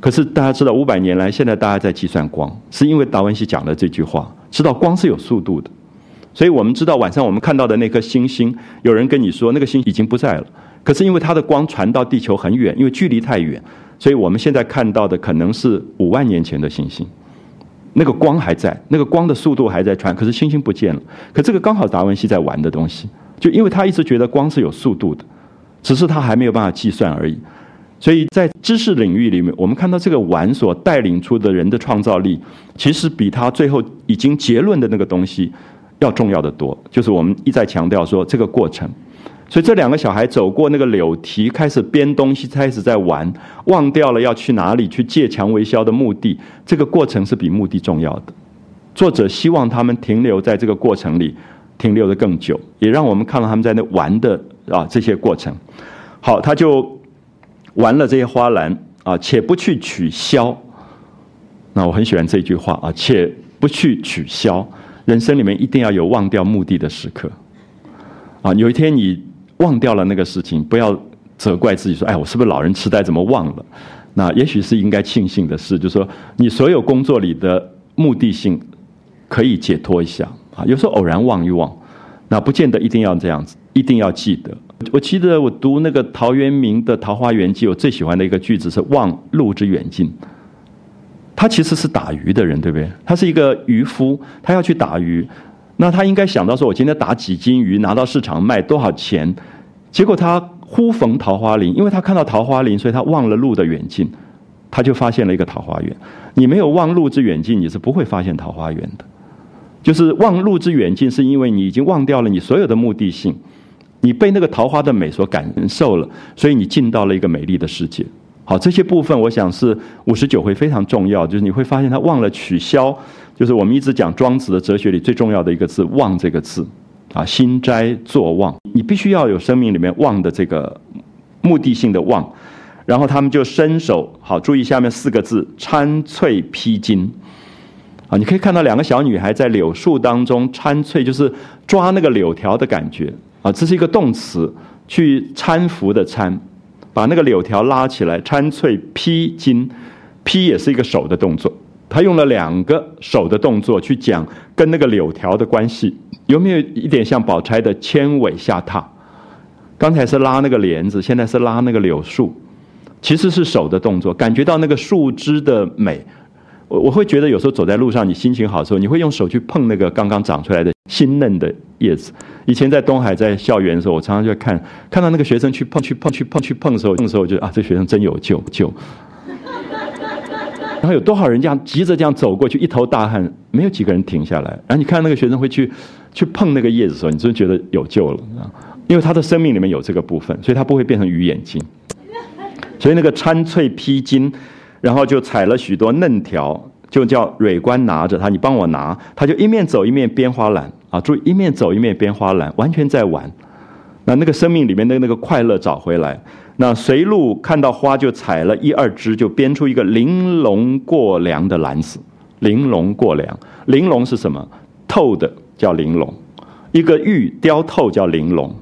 Speaker 1: 可是大家知道，五百年来，现在大家在计算光，是因为达文西讲了这句话，知道光是有速度的，所以我们知道晚上我们看到的那颗星星，有人跟你说那个星已经不在了，可是因为它的光传到地球很远，因为距离太远。所以我们现在看到的可能是五万年前的星星，那个光还在，那个光的速度还在传，可是星星不见了。可这个刚好达文西在玩的东西，就因为他一直觉得光是有速度的，只是他还没有办法计算而已。所以在知识领域里面，我们看到这个玩所带领出的人的创造力，其实比他最后已经结论的那个东西要重要的多。就是我们一再强调说这个过程。所以这两个小孩走过那个柳堤，开始编东西，开始在玩，忘掉了要去哪里去借强为销的目的。这个过程是比目的重要的。作者希望他们停留在这个过程里，停留的更久，也让我们看到他们在那玩的啊这些过程。好，他就玩了这些花篮啊，且不去取消。那我很喜欢这句话啊，且不去取消。人生里面一定要有忘掉目的的时刻啊，有一天你。忘掉了那个事情，不要责怪自己说：“哎，我是不是老人痴呆？怎么忘了？”那也许是应该庆幸的事，就是说你所有工作里的目的性可以解脱一下啊。有时候偶然忘一忘，那不见得一定要这样子，一定要记得。我记得我读那个陶渊明的《桃花源记》，我最喜欢的一个句子是“望路之远近”。他其实是打鱼的人，对不对？他是一个渔夫，他要去打鱼。那他应该想到说，我今天打几斤鱼拿到市场卖多少钱？结果他忽逢桃花林，因为他看到桃花林，所以他忘了路的远近，他就发现了一个桃花源。你没有忘路之远近，你是不会发现桃花源的。就是忘路之远近，是因为你已经忘掉了你所有的目的性，你被那个桃花的美所感受了，所以你进到了一个美丽的世界。好，这些部分我想是五十九回非常重要，就是你会发现他忘了取消，就是我们一直讲庄子的哲学里最重要的一个字“忘”这个字，啊，心斋作忘，你必须要有生命里面忘的这个目的性的望，然后他们就伸手，好，注意下面四个字“参翠披荆”，啊，你可以看到两个小女孩在柳树当中参翠，就是抓那个柳条的感觉，啊，这是一个动词，去搀扶的搀。把那个柳条拉起来，参翠披荆，披也是一个手的动作。他用了两个手的动作去讲跟那个柳条的关系，有没有一点像宝钗的牵尾下榻？刚才是拉那个帘子，现在是拉那个柳树，其实是手的动作，感觉到那个树枝的美。我我会觉得有时候走在路上，你心情好的时候，你会用手去碰那个刚刚长出来的新嫩的叶子。以前在东海在校园的时候，我常常就看看到那个学生去碰去碰去碰去碰的时候，那时候我觉得啊，这学生真有救救。然后有多少人这样急着这样走过去，一头大汗，没有几个人停下来。然后你看那个学生会去去碰那个叶子的时候，你真觉得有救了！因为他的生命里面有这个部分，所以他不会变成鱼眼睛。所以那个参翠披荆。然后就采了许多嫩条，就叫蕊官拿着它，你帮我拿，他就一面走一面编花篮啊，注意一面走一面编花篮，完全在玩。那那个生命里面的那个快乐找回来。那随路看到花就采了一二枝，就编出一个玲珑过梁的篮子。玲珑过梁，玲珑是什么？透的叫玲珑，一个玉雕透叫玲珑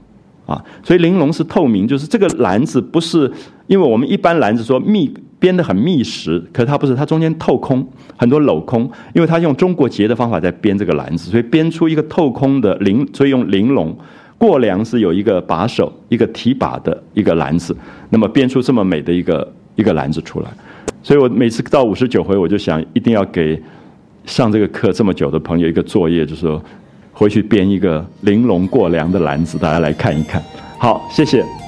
Speaker 1: 啊。所以玲珑是透明，就是这个篮子不是，因为我们一般篮子说密。编得很密实，可是它不是，它中间透空，很多镂空，因为它用中国结的方法在编这个篮子，所以编出一个透空的玲，所以用玲珑过梁是有一个把手，一个提把的一个篮子，那么编出这么美的一个一个篮子出来，所以我每次到五十九回，我就想一定要给上这个课这么久的朋友一个作业，就是说回去编一个玲珑过梁的篮子，大家来看一看。好，谢谢。